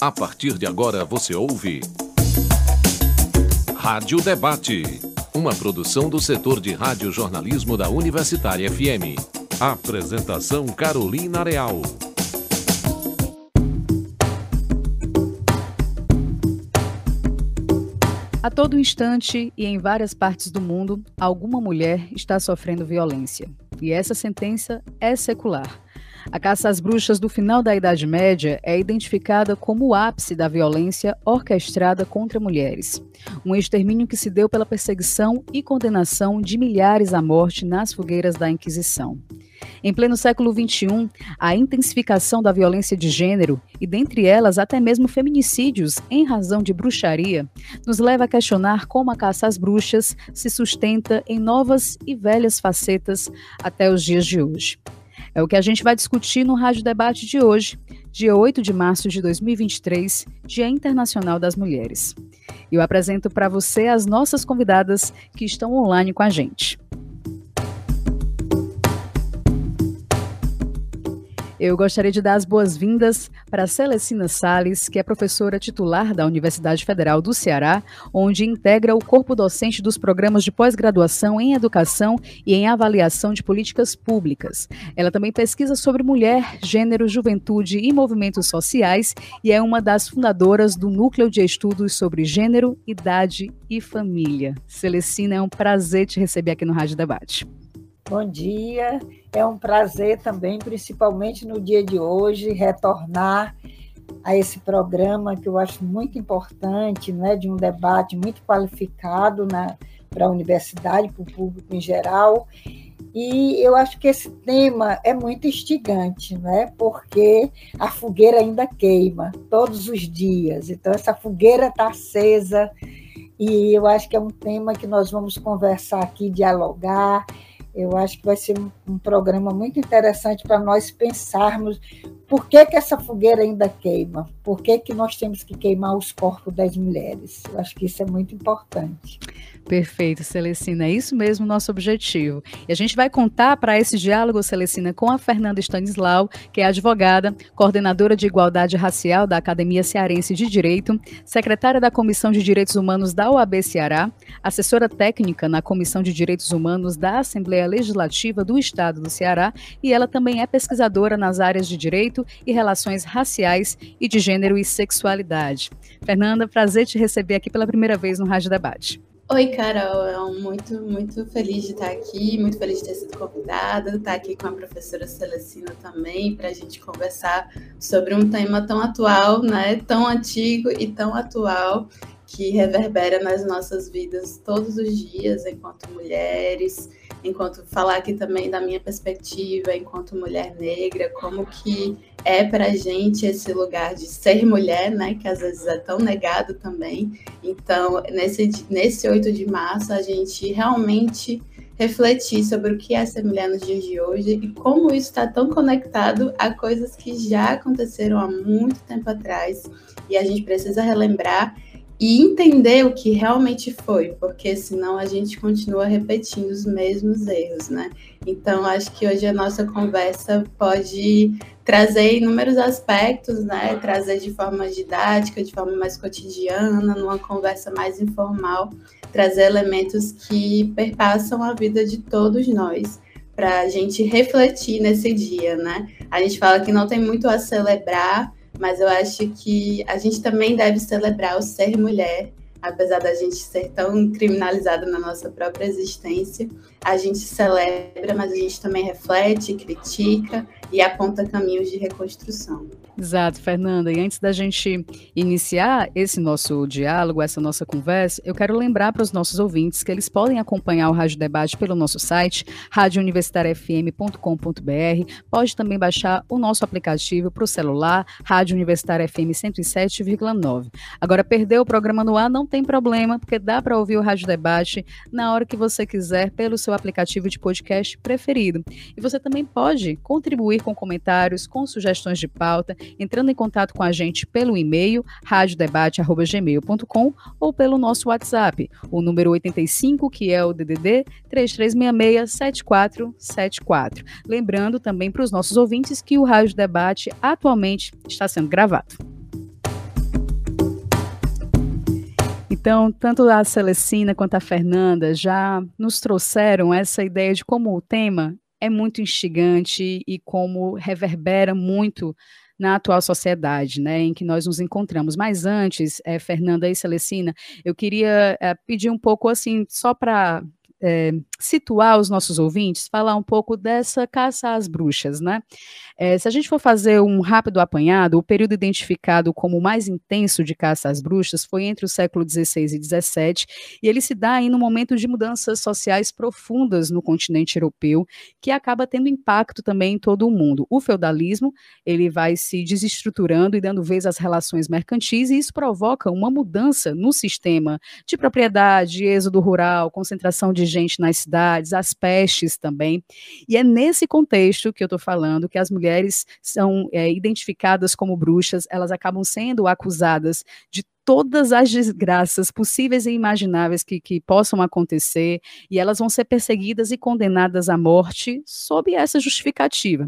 A partir de agora você ouve. Rádio Debate. Uma produção do setor de rádio-jornalismo da Universitária FM. Apresentação Carolina Real. A todo instante e em várias partes do mundo, alguma mulher está sofrendo violência. E essa sentença é secular. A caça às bruxas do final da Idade Média é identificada como o ápice da violência orquestrada contra mulheres. Um extermínio que se deu pela perseguição e condenação de milhares à morte nas fogueiras da Inquisição. Em pleno século XXI, a intensificação da violência de gênero, e dentre elas até mesmo feminicídios em razão de bruxaria, nos leva a questionar como a caça às bruxas se sustenta em novas e velhas facetas até os dias de hoje. É o que a gente vai discutir no Rádio Debate de hoje, dia 8 de março de 2023, Dia Internacional das Mulheres. Eu apresento para você as nossas convidadas que estão online com a gente. Eu gostaria de dar as boas-vindas para Celestina Sales, que é professora titular da Universidade Federal do Ceará, onde integra o corpo docente dos programas de pós-graduação em Educação e em Avaliação de Políticas Públicas. Ela também pesquisa sobre mulher, gênero, juventude e movimentos sociais e é uma das fundadoras do Núcleo de Estudos sobre Gênero, Idade e Família. Celestina, é um prazer te receber aqui no Rádio Debate. Bom dia, é um prazer também, principalmente no dia de hoje, retornar a esse programa que eu acho muito importante, né, de um debate muito qualificado para a universidade, para o público em geral. E eu acho que esse tema é muito instigante, né? porque a fogueira ainda queima todos os dias. Então, essa fogueira está acesa e eu acho que é um tema que nós vamos conversar aqui, dialogar eu acho que vai ser um, programa muito interessante para nós pensarmos por que, que essa fogueira ainda queima, por que, que nós temos que queimar os corpos das mulheres. Eu acho que isso é muito importante. Perfeito, Celestina. É isso mesmo o nosso objetivo. E a gente vai contar para esse diálogo, Celestina, com a Fernanda Stanislau, que é advogada, coordenadora de Igualdade Racial da Academia Cearense de Direito, secretária da Comissão de Direitos Humanos da OAB Ceará, assessora técnica na Comissão de Direitos Humanos da Assembleia Legislativa do Estado do Ceará, e ela também é pesquisadora nas áreas de direito e relações raciais e de gênero e sexualidade. Fernanda, prazer te receber aqui pela primeira vez no Rádio Debate. Oi, Carol. Muito, muito feliz de estar aqui, muito feliz de ter sido convidada, estar aqui com a professora Celestina também, para a gente conversar sobre um tema tão atual, né? Tão antigo e tão atual, que reverbera nas nossas vidas todos os dias, enquanto mulheres, enquanto falar aqui também da minha perspectiva enquanto mulher negra, como que é para gente esse lugar de ser mulher, né, que às vezes é tão negado também. Então, nesse, nesse 8 de março, a gente realmente refletir sobre o que é ser mulher nos dias de hoje e como isso está tão conectado a coisas que já aconteceram há muito tempo atrás e a gente precisa relembrar e entender o que realmente foi, porque senão a gente continua repetindo os mesmos erros, né? Então, acho que hoje a nossa conversa pode trazer inúmeros aspectos, né? Trazer de forma didática, de forma mais cotidiana, numa conversa mais informal, trazer elementos que perpassam a vida de todos nós, para a gente refletir nesse dia, né? A gente fala que não tem muito a celebrar, mas eu acho que a gente também deve celebrar o ser mulher, apesar da gente ser tão criminalizada na nossa própria existência. A gente celebra, mas a gente também reflete, critica e aponta caminhos de reconstrução. Exato, Fernanda. E antes da gente iniciar esse nosso diálogo, essa nossa conversa, eu quero lembrar para os nossos ouvintes que eles podem acompanhar o Rádio Debate pelo nosso site, radiouniversitariafm.com.br. Pode também baixar o nosso aplicativo para o celular, Rádio Universitária FM 107,9. Agora, perder o programa no ar não tem problema, porque dá para ouvir o Rádio Debate na hora que você quiser pelo seu aplicativo de podcast preferido. E você também pode contribuir com comentários, com sugestões de pauta entrando em contato com a gente pelo e-mail radiodebate@gmail.com ou pelo nosso WhatsApp, o número 85, que é o DDD 3366-7474. Lembrando também para os nossos ouvintes que o Rádio Debate atualmente está sendo gravado. Então, tanto a Celestina quanto a Fernanda já nos trouxeram essa ideia de como o tema é muito instigante e como reverbera muito na atual sociedade, né, em que nós nos encontramos. Mas antes, é, Fernanda e Celestina, eu queria é, pedir um pouco assim, só para é, situar os nossos ouvintes, falar um pouco dessa caça às bruxas, né? É, se a gente for fazer um rápido apanhado, o período identificado como mais intenso de caça às bruxas foi entre o século XVI e XVII, e ele se dá aí no momento de mudanças sociais profundas no continente europeu, que acaba tendo impacto também em todo o mundo. O feudalismo, ele vai se desestruturando e dando vez às relações mercantis, e isso provoca uma mudança no sistema de propriedade, êxodo rural, concentração de gente nas cidades, as pestes também. E é nesse contexto que eu estou falando que as mulheres são é, identificadas como bruxas, elas acabam sendo acusadas de todas as desgraças possíveis e imagináveis que, que, possam acontecer, e elas vão ser perseguidas e condenadas à morte sob essa justificativa.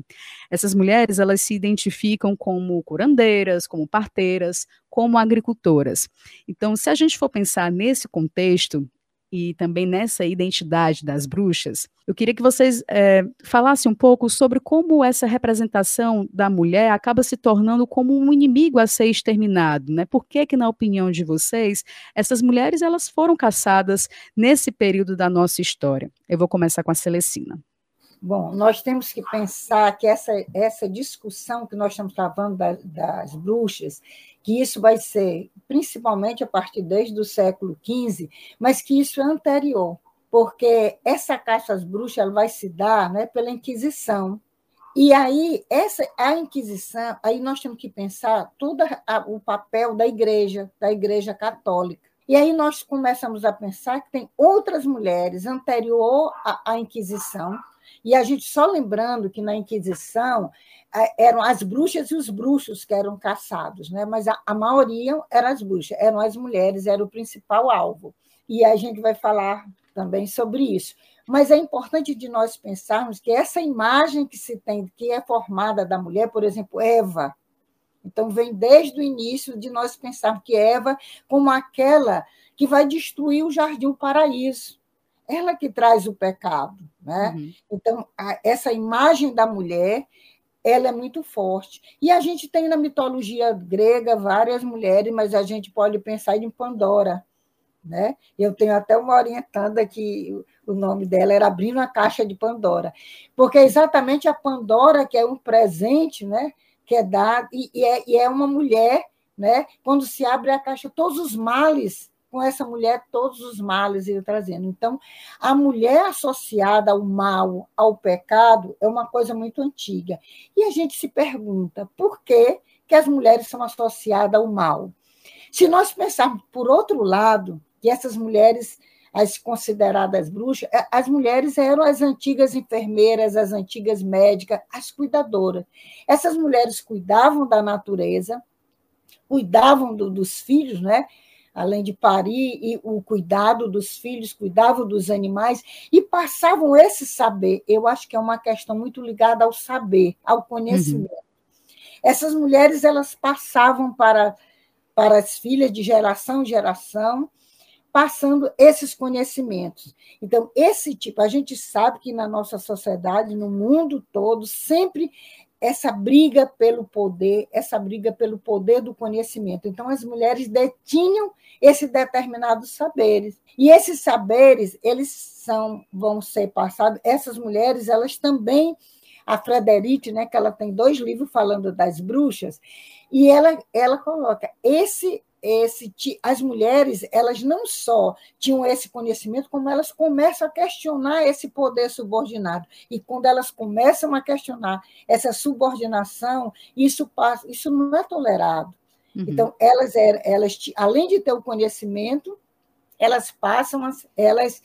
Essas mulheres, elas se identificam como curandeiras, como parteiras, como agricultoras. Então, se a gente for pensar nesse contexto, e também nessa identidade das bruxas, eu queria que vocês é, falassem um pouco sobre como essa representação da mulher acaba se tornando como um inimigo a ser exterminado, né? Por que que, na opinião de vocês, essas mulheres elas foram caçadas nesse período da nossa história? Eu vou começar com a Celestina. Bom, nós temos que pensar que essa, essa discussão que nós estamos travando da, das bruxas, que isso vai ser principalmente a partir desde o século XV, mas que isso é anterior, porque essa caça às bruxas vai se dar né, pela Inquisição. E aí, essa a Inquisição, aí nós temos que pensar todo o papel da igreja, da igreja católica. E aí nós começamos a pensar que tem outras mulheres anterior à, à Inquisição, e a gente só lembrando que na Inquisição eram as bruxas e os bruxos que eram caçados, né? mas a, a maioria eram as bruxas, eram as mulheres, era o principal alvo. E a gente vai falar também sobre isso. Mas é importante de nós pensarmos que essa imagem que se tem, que é formada da mulher, por exemplo, Eva, então vem desde o início de nós pensarmos que Eva como aquela que vai destruir o jardim, o paraíso ela que traz o pecado. Né? Uhum. Então, a, essa imagem da mulher ela é muito forte. E a gente tem na mitologia grega várias mulheres, mas a gente pode pensar em Pandora. Né? Eu tenho até uma orientanda que o nome dela era Abrindo a Caixa de Pandora, porque é exatamente a Pandora que é um presente né, que é dado, e, e, é, e é uma mulher, né, quando se abre a caixa, todos os males com essa mulher todos os males ele trazendo. Então, a mulher associada ao mal, ao pecado, é uma coisa muito antiga. E a gente se pergunta por que, que as mulheres são associadas ao mal. Se nós pensarmos por outro lado, que essas mulheres, as consideradas bruxas, as mulheres eram as antigas enfermeiras, as antigas médicas, as cuidadoras. Essas mulheres cuidavam da natureza, cuidavam do, dos filhos, né? Além de parir, e o cuidado dos filhos, cuidavam dos animais, e passavam esse saber. Eu acho que é uma questão muito ligada ao saber, ao conhecimento. Uhum. Essas mulheres elas passavam para, para as filhas de geração em geração, passando esses conhecimentos. Então, esse tipo, a gente sabe que na nossa sociedade, no mundo todo, sempre essa briga pelo poder, essa briga pelo poder do conhecimento. Então, as mulheres detinham esses determinados saberes. E esses saberes, eles são, vão ser passados, essas mulheres, elas também, a Frederic, né, que ela tem dois livros falando das bruxas, e ela, ela coloca esse esse as mulheres elas não só tinham esse conhecimento como elas começam a questionar esse poder subordinado e quando elas começam a questionar essa subordinação isso passa isso não é tolerado uhum. então elas elas além de ter o conhecimento elas passam elas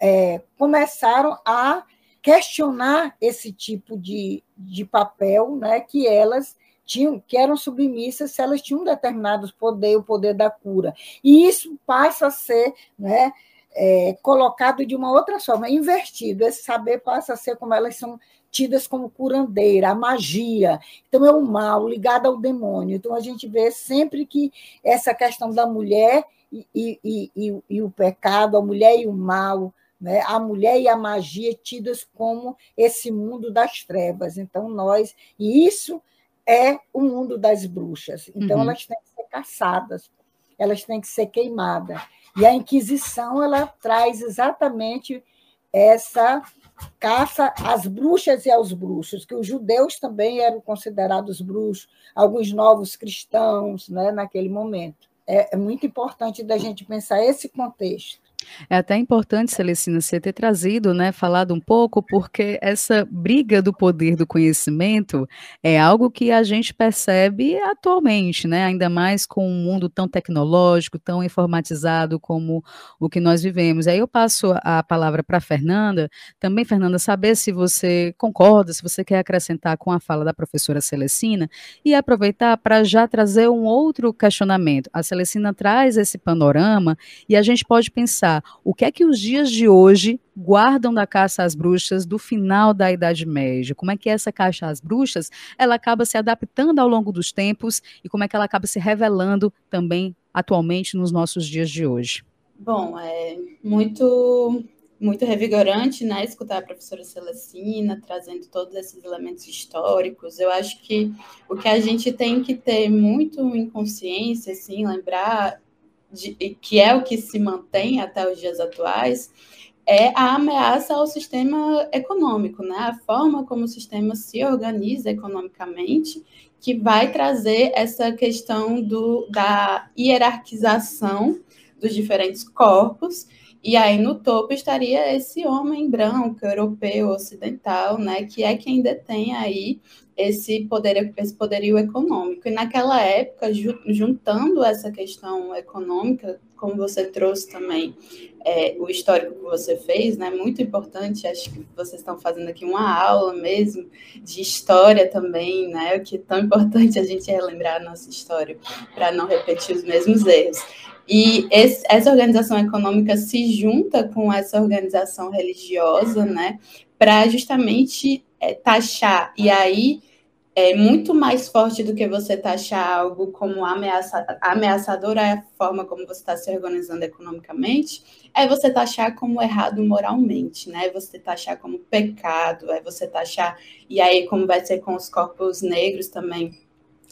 é, começaram a questionar esse tipo de, de papel né que elas tinham, que eram submissas se elas tinham determinados poder, o poder da cura. E isso passa a ser né, é, colocado de uma outra forma, invertido. Esse saber passa a ser como elas são tidas como curandeira, a magia. Então, é o mal ligado ao demônio. Então, a gente vê sempre que essa questão da mulher e, e, e, e o pecado, a mulher e o mal, né? a mulher e a magia tidas como esse mundo das trevas. Então, nós. E isso é o mundo das bruxas. Então, uhum. elas têm que ser caçadas, elas têm que ser queimadas. E a Inquisição ela traz exatamente essa caça às bruxas e aos bruxos, que os judeus também eram considerados bruxos, alguns novos cristãos né, naquele momento. É, é muito importante da gente pensar esse contexto. É até importante, Celestina, você ter trazido, né, falado um pouco, porque essa briga do poder do conhecimento é algo que a gente percebe atualmente, né, ainda mais com um mundo tão tecnológico, tão informatizado como o que nós vivemos. Aí eu passo a palavra para Fernanda, também, Fernanda, saber se você concorda, se você quer acrescentar com a fala da professora Celestina, e aproveitar para já trazer um outro questionamento. A Celestina traz esse panorama e a gente pode pensar o que é que os dias de hoje guardam da caça às bruxas do final da Idade Média? Como é que essa caça às bruxas ela acaba se adaptando ao longo dos tempos e como é que ela acaba se revelando também atualmente nos nossos dias de hoje? Bom, é muito muito revigorante, né, escutar a professora Celestina trazendo todos esses elementos históricos. Eu acho que o que a gente tem que ter muito em consciência, assim, lembrar de, que é o que se mantém até os dias atuais, é a ameaça ao sistema econômico, né? A forma como o sistema se organiza economicamente, que vai trazer essa questão do, da hierarquização dos diferentes corpos. E aí no topo estaria esse homem branco, europeu, ocidental, né, que é quem detém aí esse, poder, esse poderio econômico. E naquela época, juntando essa questão econômica, como você trouxe também é, o histórico que você fez, né, muito importante, acho que vocês estão fazendo aqui uma aula mesmo de história também, né, o que é tão importante a gente relembrar a nossa história para não repetir os mesmos erros. E esse, essa organização econômica se junta com essa organização religiosa, né, para justamente é, taxar. E aí é muito mais forte do que você taxar algo como ameaça, ameaçador é a forma como você está se organizando economicamente, é você taxar como errado moralmente, né? Você taxar como pecado, é você taxar. E aí, como vai ser com os corpos negros também,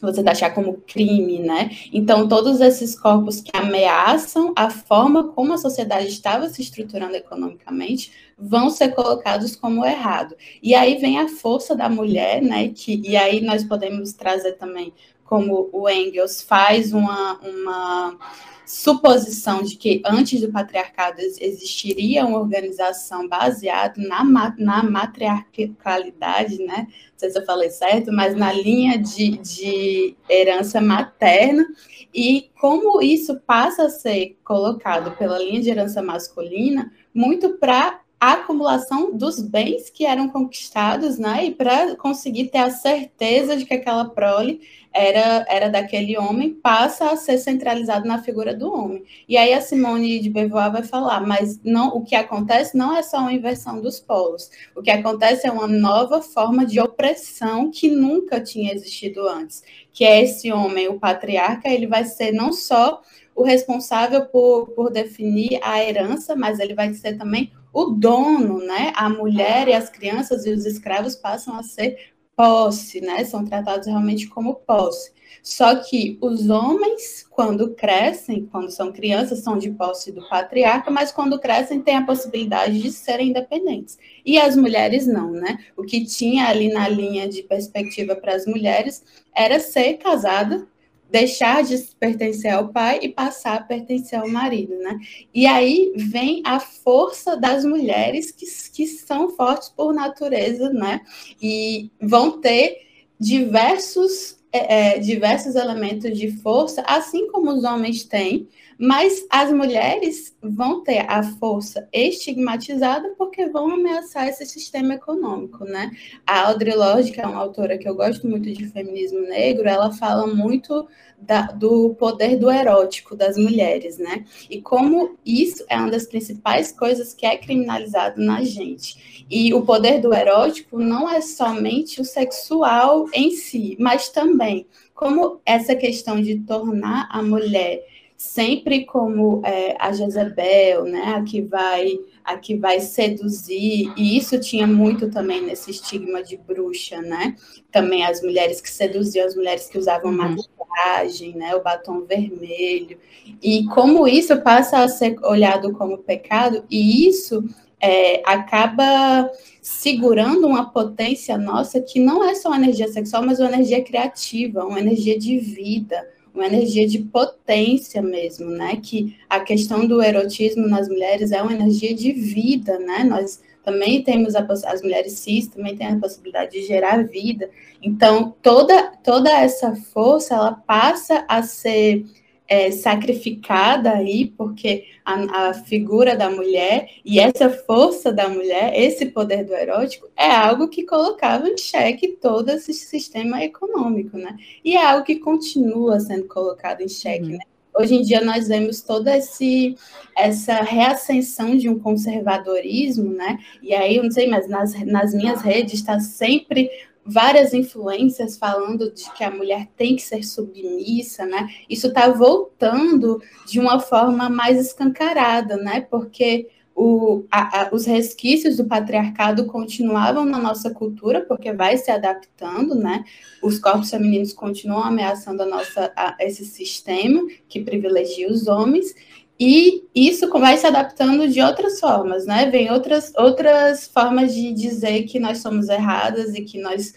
você taxar como crime, né? Então, todos esses corpos que ameaçam a forma como a sociedade estava se estruturando economicamente vão ser colocados como errado. E aí vem a força da mulher, né? Que, e aí nós podemos trazer também como o Engels faz uma, uma suposição de que antes do patriarcado existiria uma organização baseada na, na matriarcalidade, né? Não sei se eu falei certo, mas na linha de, de herança materna, e como isso passa a ser colocado pela linha de herança masculina, muito para a acumulação dos bens que eram conquistados, né? E para conseguir ter a certeza de que aquela prole era, era daquele homem, passa a ser centralizado na figura do homem. E aí a Simone de Beauvoir vai falar, mas não, o que acontece não é só uma inversão dos polos. O que acontece é uma nova forma de opressão que nunca tinha existido antes, que é esse homem, o patriarca, ele vai ser não só o responsável por, por definir a herança, mas ele vai ser também o dono, né? A mulher e as crianças e os escravos passam a ser posse, né? São tratados realmente como posse. Só que os homens, quando crescem, quando são crianças, são de posse do patriarca, mas quando crescem têm a possibilidade de serem independentes. E as mulheres não, né? O que tinha ali na linha de perspectiva para as mulheres era ser casada deixar de pertencer ao pai e passar a pertencer ao marido, né? E aí vem a força das mulheres que, que são fortes por natureza, né? E vão ter diversos, é, é diversos elementos de força, assim como os homens têm, mas as mulheres vão ter a força estigmatizada porque vão ameaçar esse sistema econômico, né? A Audre Lorde, que é uma autora que eu gosto muito de feminismo negro, ela fala muito da, do poder do erótico das mulheres, né? E como isso é uma das principais coisas que é criminalizado na gente. E o poder do erótico não é somente o sexual em si, mas também como essa questão de tornar a mulher sempre como é, a Jezebel, né, a que vai a que vai seduzir, e isso tinha muito também nesse estigma de bruxa, né? Também as mulheres que seduziam, as mulheres que usavam uhum. maquiagem, né, o batom vermelho, e como isso passa a ser olhado como pecado, e isso é, acaba segurando uma potência nossa que não é só uma energia sexual, mas uma energia criativa, uma energia de vida, uma energia de potência mesmo, né? Que a questão do erotismo nas mulheres é uma energia de vida, né? Nós também temos a, as mulheres cis também têm a possibilidade de gerar vida. Então, toda toda essa força ela passa a ser é, sacrificada aí, porque a, a, figura da mulher e essa força da mulher, esse poder do erótico, é algo que colocava em xeque todo esse sistema econômico, né? E é algo que continua sendo colocado em xeque, uhum. né? Hoje em dia nós vemos toda esse, essa reascensão de um conservadorismo, né? E aí, eu não sei, mas nas, nas minhas redes está sempre várias influências falando de que a mulher tem que ser submissa, né? Isso está voltando de uma forma mais escancarada, né? Porque o, a, a, os resquícios do patriarcado continuavam na nossa cultura, porque vai se adaptando, né? Os corpos femininos continuam ameaçando a nossa, a, esse sistema que privilegia os homens, e isso vai se adaptando de outras formas, né? Vem outras, outras formas de dizer que nós somos erradas e que nós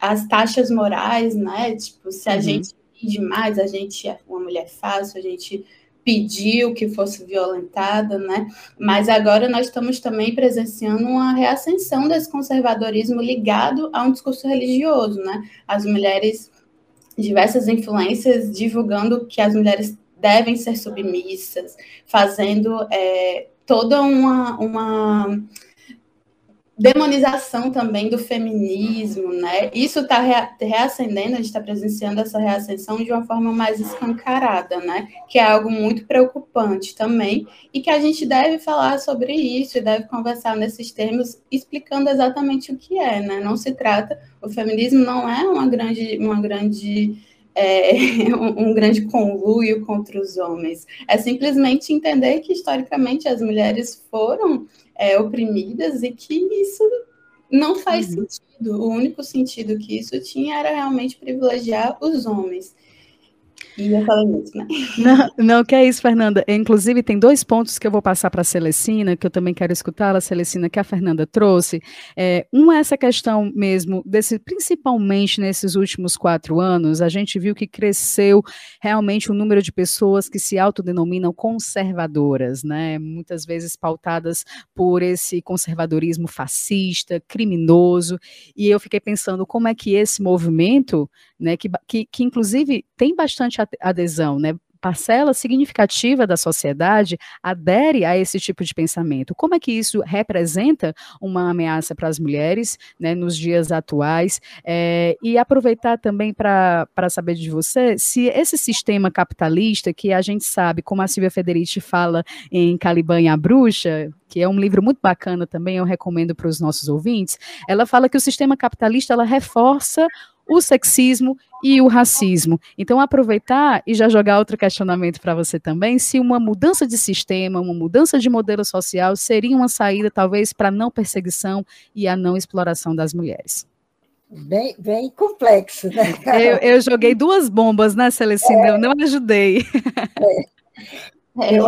as taxas morais, né? Tipo, se a uhum. gente demais, a gente é uma mulher fácil, a gente pediu que fosse violentada, né? Mas agora nós estamos também presenciando uma reascensão desse conservadorismo ligado a um discurso religioso, né? As mulheres diversas influências divulgando que as mulheres devem ser submissas, fazendo é, toda uma, uma demonização também do feminismo, né? Isso está reacendendo, a gente está presenciando essa reascensão de uma forma mais escancarada, né? Que é algo muito preocupante também, e que a gente deve falar sobre isso e deve conversar nesses termos, explicando exatamente o que é, né? Não se trata, o feminismo não é uma grande, uma grande é, um, grande conluio contra os homens. É simplesmente entender que, historicamente, as mulheres foram é, oprimidas e que isso não faz uhum. sentido. O único sentido que isso tinha era realmente privilegiar os homens. Né? Não, não, que é isso, Fernanda. Inclusive, tem dois pontos que eu vou passar para a Celestina, que eu também quero escutar, a Celestina, que a Fernanda trouxe. É, um é essa questão mesmo, desse, principalmente nesses últimos quatro anos, a gente viu que cresceu realmente o número de pessoas que se autodenominam conservadoras, né? Muitas vezes pautadas por esse conservadorismo fascista, criminoso. E eu fiquei pensando como é que esse movimento, né, que, que, que inclusive tem bastante adesão, né? parcela significativa da sociedade adere a esse tipo de pensamento. Como é que isso representa uma ameaça para as mulheres né, nos dias atuais? É, e aproveitar também para saber de você se esse sistema capitalista, que a gente sabe, como a Silvia Federici fala em Caliban e a Bruxa, que é um livro muito bacana também, eu recomendo para os nossos ouvintes, ela fala que o sistema capitalista ela reforça o sexismo e o racismo. Então, aproveitar e já jogar outro questionamento para você também, se uma mudança de sistema, uma mudança de modelo social seria uma saída, talvez, para a não perseguição e a não exploração das mulheres. Bem, bem complexo, né? Eu, eu joguei duas bombas, né, Celestina? É, eu não ajudei. É. Eu,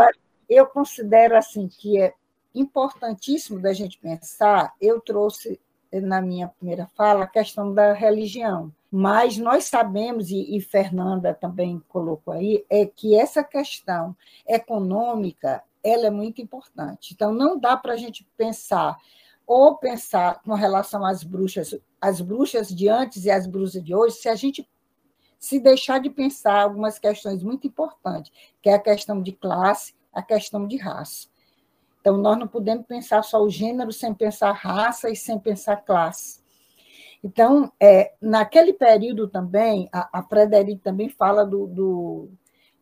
eu considero assim que é importantíssimo da gente pensar. Eu trouxe na minha primeira fala, a questão da religião. Mas nós sabemos, e, e Fernanda também colocou aí, é que essa questão econômica ela é muito importante. Então, não dá para a gente pensar ou pensar com relação às bruxas, as bruxas de antes e as bruxas de hoje, se a gente se deixar de pensar algumas questões muito importantes, que é a questão de classe, a questão de raça. Então, nós não podemos pensar só o gênero sem pensar raça e sem pensar classe. Então, é, naquele período também, a, a Frederic também fala do, do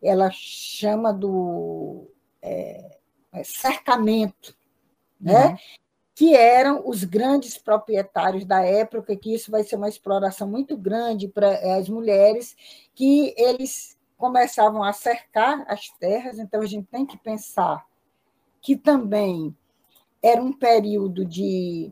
ela chama do é, é cercamento, né? Uhum. que eram os grandes proprietários da época, que isso vai ser uma exploração muito grande para as mulheres, que eles começavam a cercar as terras, então a gente tem que pensar que também era um período de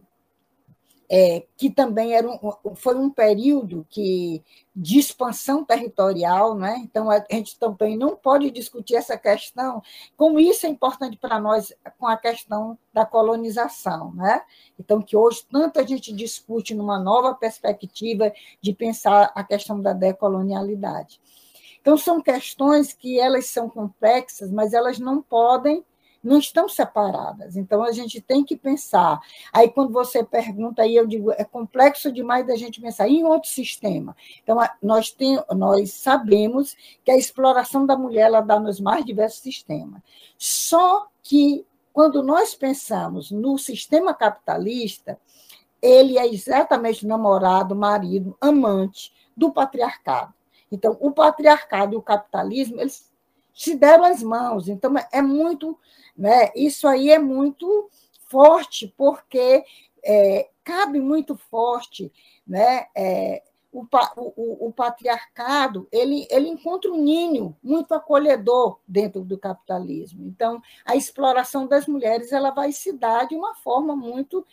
é, que também era um, foi um período que, de expansão territorial, né? então a gente também não pode discutir essa questão, como isso é importante para nós com a questão da colonização. Né? Então, que hoje tanto a gente discute numa nova perspectiva de pensar a questão da decolonialidade. Então, são questões que elas são complexas, mas elas não podem não estão separadas. Então, a gente tem que pensar. Aí, quando você pergunta, aí eu digo, é complexo demais da gente pensar em outro sistema. Então, nós, tem, nós sabemos que a exploração da mulher ela dá nos mais diversos sistemas. Só que, quando nós pensamos no sistema capitalista, ele é exatamente namorado, marido, amante do patriarcado. Então, o patriarcado e o capitalismo, eles se deram as mãos. Então, é muito né? Isso aí é muito forte, porque é, cabe muito forte né? É, o, o, o, patriarcado ele, ele encontra um ninho muito acolhedor dentro do capitalismo. Então, a exploração das mulheres ela vai se dar de uma forma muito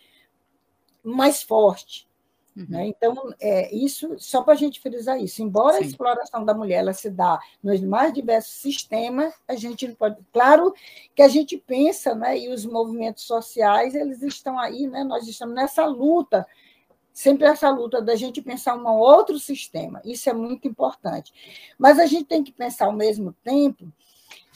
mais forte. Uhum. Né? Então, é, isso, só para a gente frisar isso, embora Sim. a exploração da mulher ela se dá nos mais diversos sistemas, a gente não pode. Claro que a gente pensa, né, e os movimentos sociais, eles estão aí, né, nós estamos nessa luta, sempre essa luta da gente pensar um outro sistema, isso é muito importante. Mas a gente tem que pensar ao mesmo tempo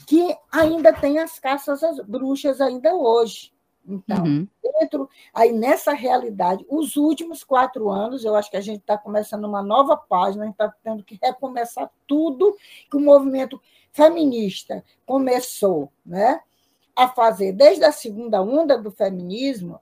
que ainda tem as caças às bruxas ainda hoje. Então, uhum. Dentro, aí nessa realidade, os últimos quatro anos, eu acho que a gente está começando uma nova página, a gente está tendo que recomeçar tudo que o movimento feminista começou né, a fazer. Desde a segunda onda do feminismo,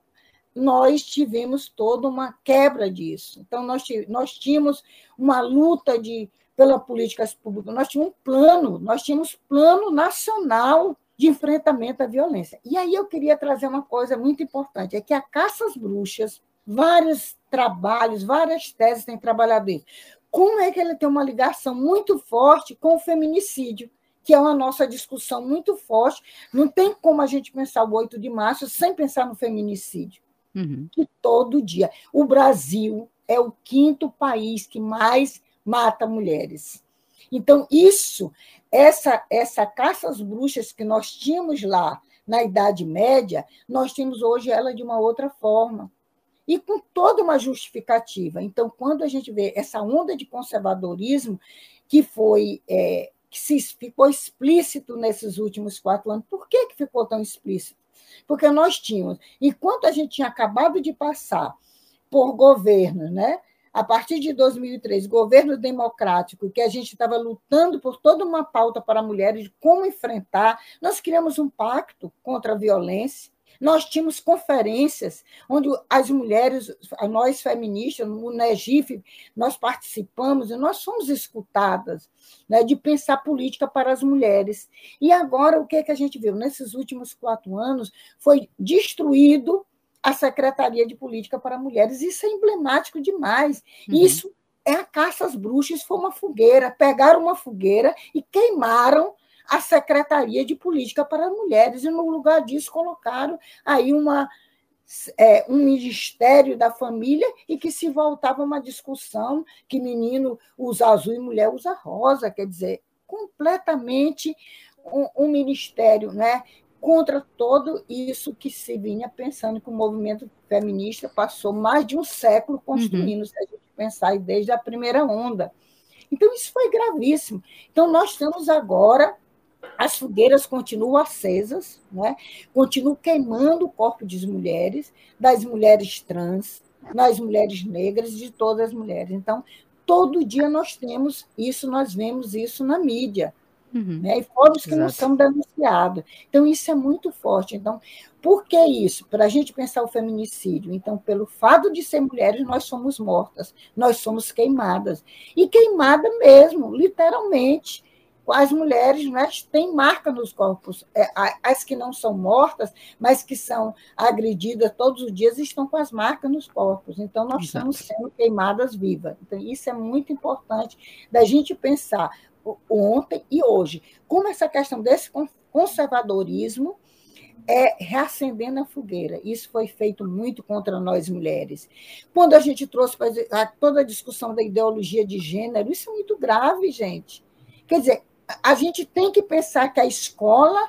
nós tivemos toda uma quebra disso. Então, nós, nós tínhamos uma luta de, pela políticas públicas, nós tínhamos um plano, nós tínhamos plano nacional de enfrentamento à violência. E aí eu queria trazer uma coisa muito importante, é que a caça às bruxas, vários trabalhos, várias teses têm trabalhado isso. Como é que ele tem uma ligação muito forte com o feminicídio? que é uma nossa discussão muito forte. Não tem como a gente pensar o 8 de março sem pensar no feminicídio. Uhum. Que todo dia. O Brasil é o quinto país que mais mata mulheres. Então, isso, essa, essa caça às bruxas que nós tínhamos lá na Idade Média, nós temos hoje ela de uma outra forma. E com toda uma justificativa. Então, quando a gente vê essa onda de conservadorismo que foi. É, que se ficou explícito nesses últimos quatro anos. Por que, que ficou tão explícito? Porque nós tínhamos, enquanto a gente tinha acabado de passar por governo, né, a partir de 2003, governo democrático, que a gente estava lutando por toda uma pauta para mulheres de como enfrentar, nós criamos um pacto contra a violência. Nós tínhamos conferências onde as mulheres, nós feministas, no NEGIF, nós participamos e nós fomos escutadas né, de pensar política para as mulheres. E agora, o que, é que a gente viu? Nesses últimos quatro anos, foi destruído a Secretaria de Política para Mulheres. Isso é emblemático demais. Uhum. Isso é a caça às bruxas, foi uma fogueira. Pegaram uma fogueira e queimaram a Secretaria de Política para Mulheres, e no lugar disso colocaram aí uma, é, um Ministério da Família e que se voltava uma discussão que menino usa azul e mulher usa rosa, quer dizer, completamente um, um ministério né, contra todo isso que se vinha pensando que o movimento feminista passou mais de um século construindo, uhum. se a gente pensar desde a primeira onda. Então, isso foi gravíssimo. Então, nós estamos agora, as fogueiras continuam acesas, né? continuam queimando o corpo das mulheres, das mulheres trans, das mulheres negras, de todas as mulheres. Então, todo dia nós temos isso, nós vemos isso na mídia. Uhum. Né? E fomos que Exato. não são denunciados. Então, isso é muito forte. Então, por que isso? Para a gente pensar o feminicídio. Então, pelo fato de ser mulheres, nós somos mortas, nós somos queimadas. E queimada mesmo, literalmente. As mulheres né, têm marca nos corpos. É, as que não são mortas, mas que são agredidas todos os dias, estão com as marcas nos corpos. Então, nós Exato. estamos sendo queimadas vivas. Então, isso é muito importante da gente pensar ontem e hoje. Como essa questão desse conservadorismo é reacendendo a fogueira. Isso foi feito muito contra nós mulheres. Quando a gente trouxe toda a discussão da ideologia de gênero, isso é muito grave, gente. Quer dizer, a gente tem que pensar que a escola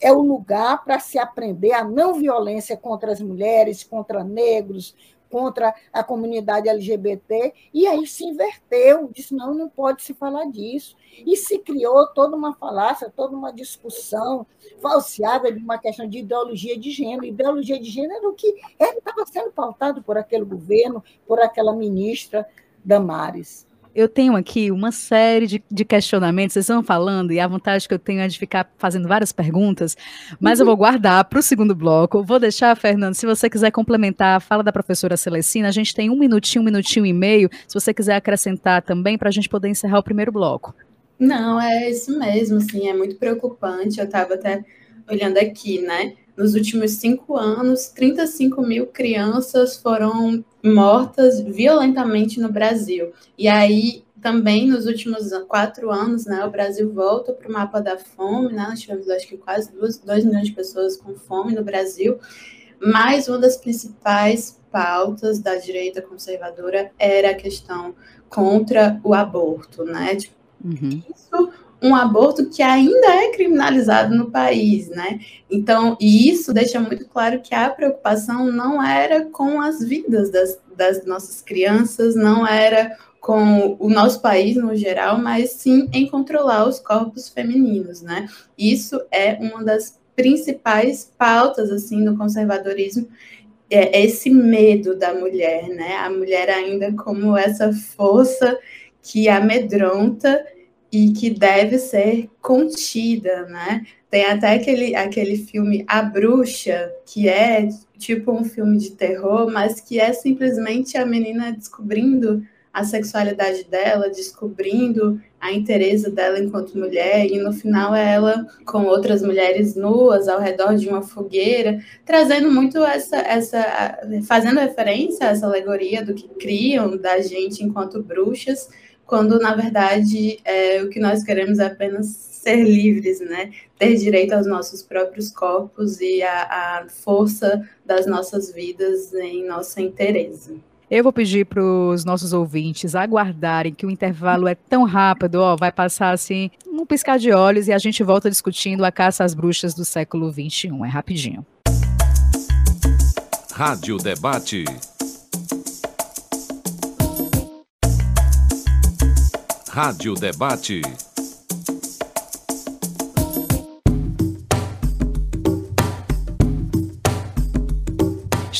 é o lugar para se aprender a não violência contra as mulheres, contra negros, contra a comunidade LGBT, e aí se inverteu, disse, não, não pode se falar disso. E se criou toda uma falácia, toda uma discussão falseada de uma questão de ideologia de gênero. Ideologia de gênero que estava sendo pautado por aquele governo, por aquela ministra Damares eu tenho aqui uma série de, de, questionamentos, vocês estão falando, e a vontade que eu tenho é de ficar fazendo várias perguntas, mas uhum. eu vou guardar para o segundo bloco. Vou deixar, Fernando, se você quiser complementar a fala da professora Celestina, a gente tem um minutinho, um minutinho e meio, se você quiser acrescentar também, para a gente poder encerrar o primeiro bloco. Não, é isso mesmo, sim, é muito preocupante. Eu estava até olhando aqui, né? Nos últimos cinco anos, 35 mil crianças foram mortas violentamente no Brasil. E aí, também nos últimos quatro anos, né, o Brasil volta para o mapa da fome, né? Nós tivemos, acho que, quase 2 milhões de pessoas com fome no Brasil. Mas uma das principais pautas da direita conservadora era a questão contra o aborto, né? Tipo, uhum. Isso um aborto que ainda é criminalizado no país, né? Então, e isso deixa muito claro que a preocupação não era com as vidas das, das nossas crianças, não era com o nosso país no geral, mas sim em controlar os corpos femininos, né? Isso é uma das principais pautas assim no conservadorismo é esse medo da mulher, né? A mulher ainda como essa força que amedronta e que deve ser contida, né? Tem até aquele, aquele filme A Bruxa, que é tipo um filme de terror, mas que é simplesmente a menina descobrindo a sexualidade dela, descobrindo a interesse dela enquanto mulher, e no final é ela com outras mulheres nuas ao redor de uma fogueira, trazendo muito essa, essa fazendo referência a essa alegoria do que criam da gente enquanto bruxas, quando na verdade é, o que nós queremos é apenas ser livres, né? Ter direito aos nossos próprios corpos e a, a força das nossas vidas em nosso interesse. Eu vou pedir para os nossos ouvintes aguardarem que o intervalo é tão rápido, ó, vai passar assim, um piscar de olhos e a gente volta discutindo a caça às bruxas do século XXI. É rapidinho. Rádio Debate. Rádio Debate.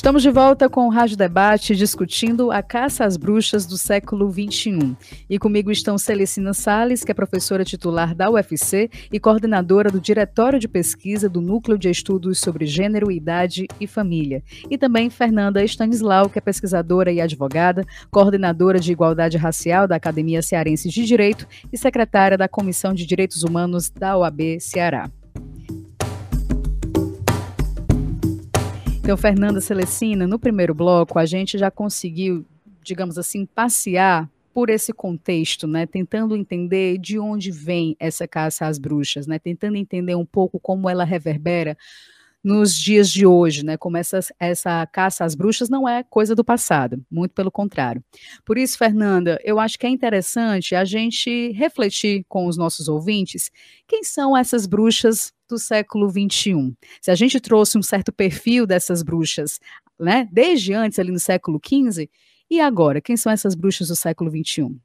Estamos de volta com o Rádio Debate, discutindo a caça às bruxas do século XXI. E comigo estão Celicina Sales, que é professora titular da UFC e coordenadora do Diretório de Pesquisa do Núcleo de Estudos sobre Gênero, Idade e Família. E também Fernanda Stanislau, que é pesquisadora e advogada, coordenadora de Igualdade Racial da Academia Cearense de Direito e secretária da Comissão de Direitos Humanos da OAB Ceará. Então, Fernanda Celestina, no primeiro bloco, a gente já conseguiu, digamos assim, passear por esse contexto, né, tentando entender de onde vem essa caça às bruxas, né, tentando entender um pouco como ela reverbera nos dias de hoje, né? Como essa, essa caça às bruxas não é coisa do passado, muito pelo contrário. Por isso, Fernanda, eu acho que é interessante a gente refletir com os nossos ouvintes quem são essas bruxas do século XXI. Se a gente trouxe um certo perfil dessas bruxas, né, desde antes, ali no século XV, e agora, quem são essas bruxas do século XXI?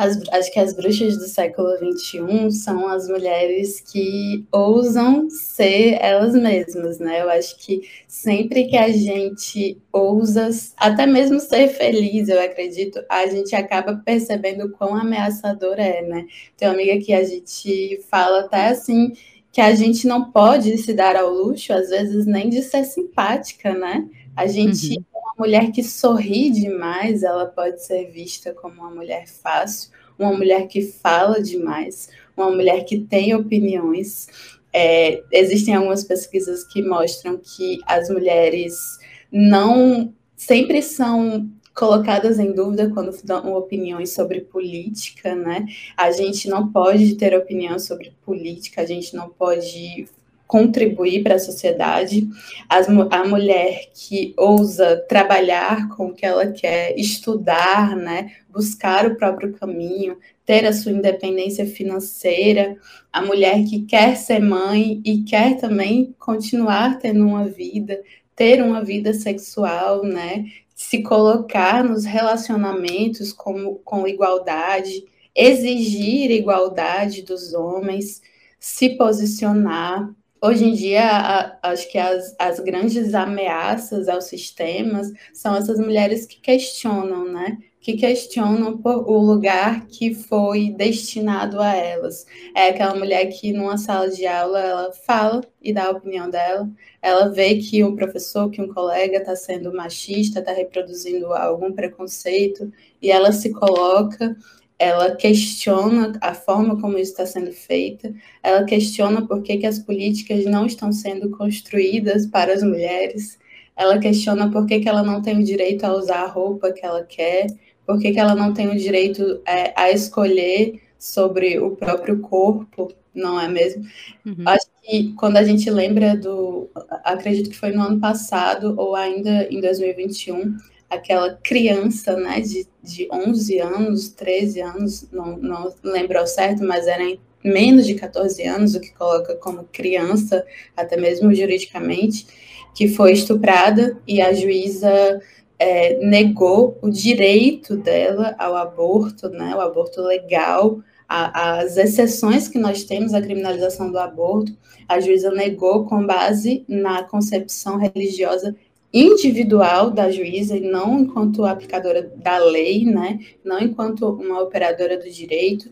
As, acho que as bruxas do século XXI são as mulheres que ousam ser elas mesmas, né? Eu acho que sempre que a gente ousa, até mesmo ser feliz, eu acredito, a gente acaba percebendo quão ameaçador é, né? Tem uma amiga que a gente fala até assim, que a gente não pode se dar ao luxo, às vezes, nem de ser simpática, né? A gente uhum mulher que sorri demais, ela pode ser vista como uma mulher fácil, uma mulher que fala demais, uma mulher que tem opiniões. É, existem algumas pesquisas que mostram que as mulheres não sempre são colocadas em dúvida quando dão opiniões sobre política, né? A gente não pode ter opinião sobre política, a gente não pode contribuir para a sociedade. As, a mulher que ousa trabalhar com o que ela quer, estudar, né? Buscar o próprio caminho, ter a sua independência financeira, a mulher que quer ser mãe e quer também continuar tendo uma vida, ter uma vida sexual, né? Se colocar nos relacionamentos com, com igualdade, exigir igualdade dos homens, se posicionar. Hoje em dia, a, acho que as, as grandes ameaças aos sistemas são essas mulheres que questionam, né? que questionam o lugar que foi destinado a elas. É aquela mulher que numa sala de aula ela fala e dá a opinião dela, ela vê que um professor, que um colega está sendo machista, está reproduzindo algum preconceito e ela se coloca ela questiona a forma como isso está sendo feita, ela questiona por que, que as políticas não estão sendo construídas para as mulheres, ela questiona por que, que ela não tem o direito a usar a roupa que ela quer, por que, que ela não tem o direito é, a escolher sobre o próprio corpo, não é mesmo? Uhum. Acho que quando a gente lembra do. Acredito que foi no ano passado, ou ainda em 2021, aquela criança né, de, de 11 anos, 13 anos, não, não lembro ao certo, mas era menos de 14 anos, o que coloca como criança, até mesmo juridicamente, que foi estuprada e a juíza é, negou o direito dela ao aborto, né, o aborto legal, a, as exceções que nós temos à criminalização do aborto, a juíza negou com base na concepção religiosa individual da juíza e não enquanto aplicadora da lei, né, não enquanto uma operadora do direito.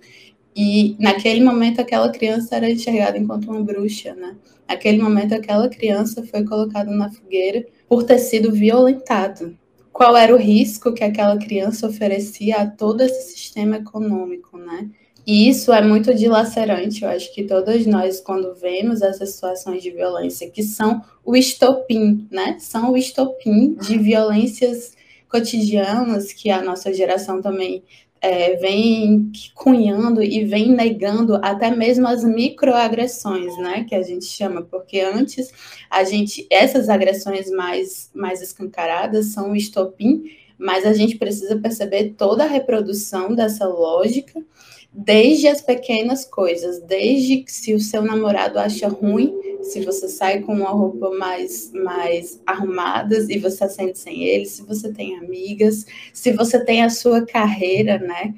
E naquele momento aquela criança era enxergada enquanto uma bruxa, né? Naquele momento aquela criança foi colocada na fogueira por ter sido violentada, qual era o risco que aquela criança oferecia a todo esse sistema econômico, né? E isso é muito dilacerante. Eu acho que todas nós, quando vemos essas situações de violência, que são o estopim, né? São o estopim de violências cotidianas que a nossa geração também é, vem cunhando e vem negando até mesmo as microagressões, né, que a gente chama, porque antes a gente essas agressões mais mais escancaradas são o estopim, mas a gente precisa perceber toda a reprodução dessa lógica desde as pequenas coisas, desde que se o seu namorado acha ruim, se você sai com uma roupa mais, mais arrumada e você acende sem ele, se você tem amigas, se você tem a sua carreira, né?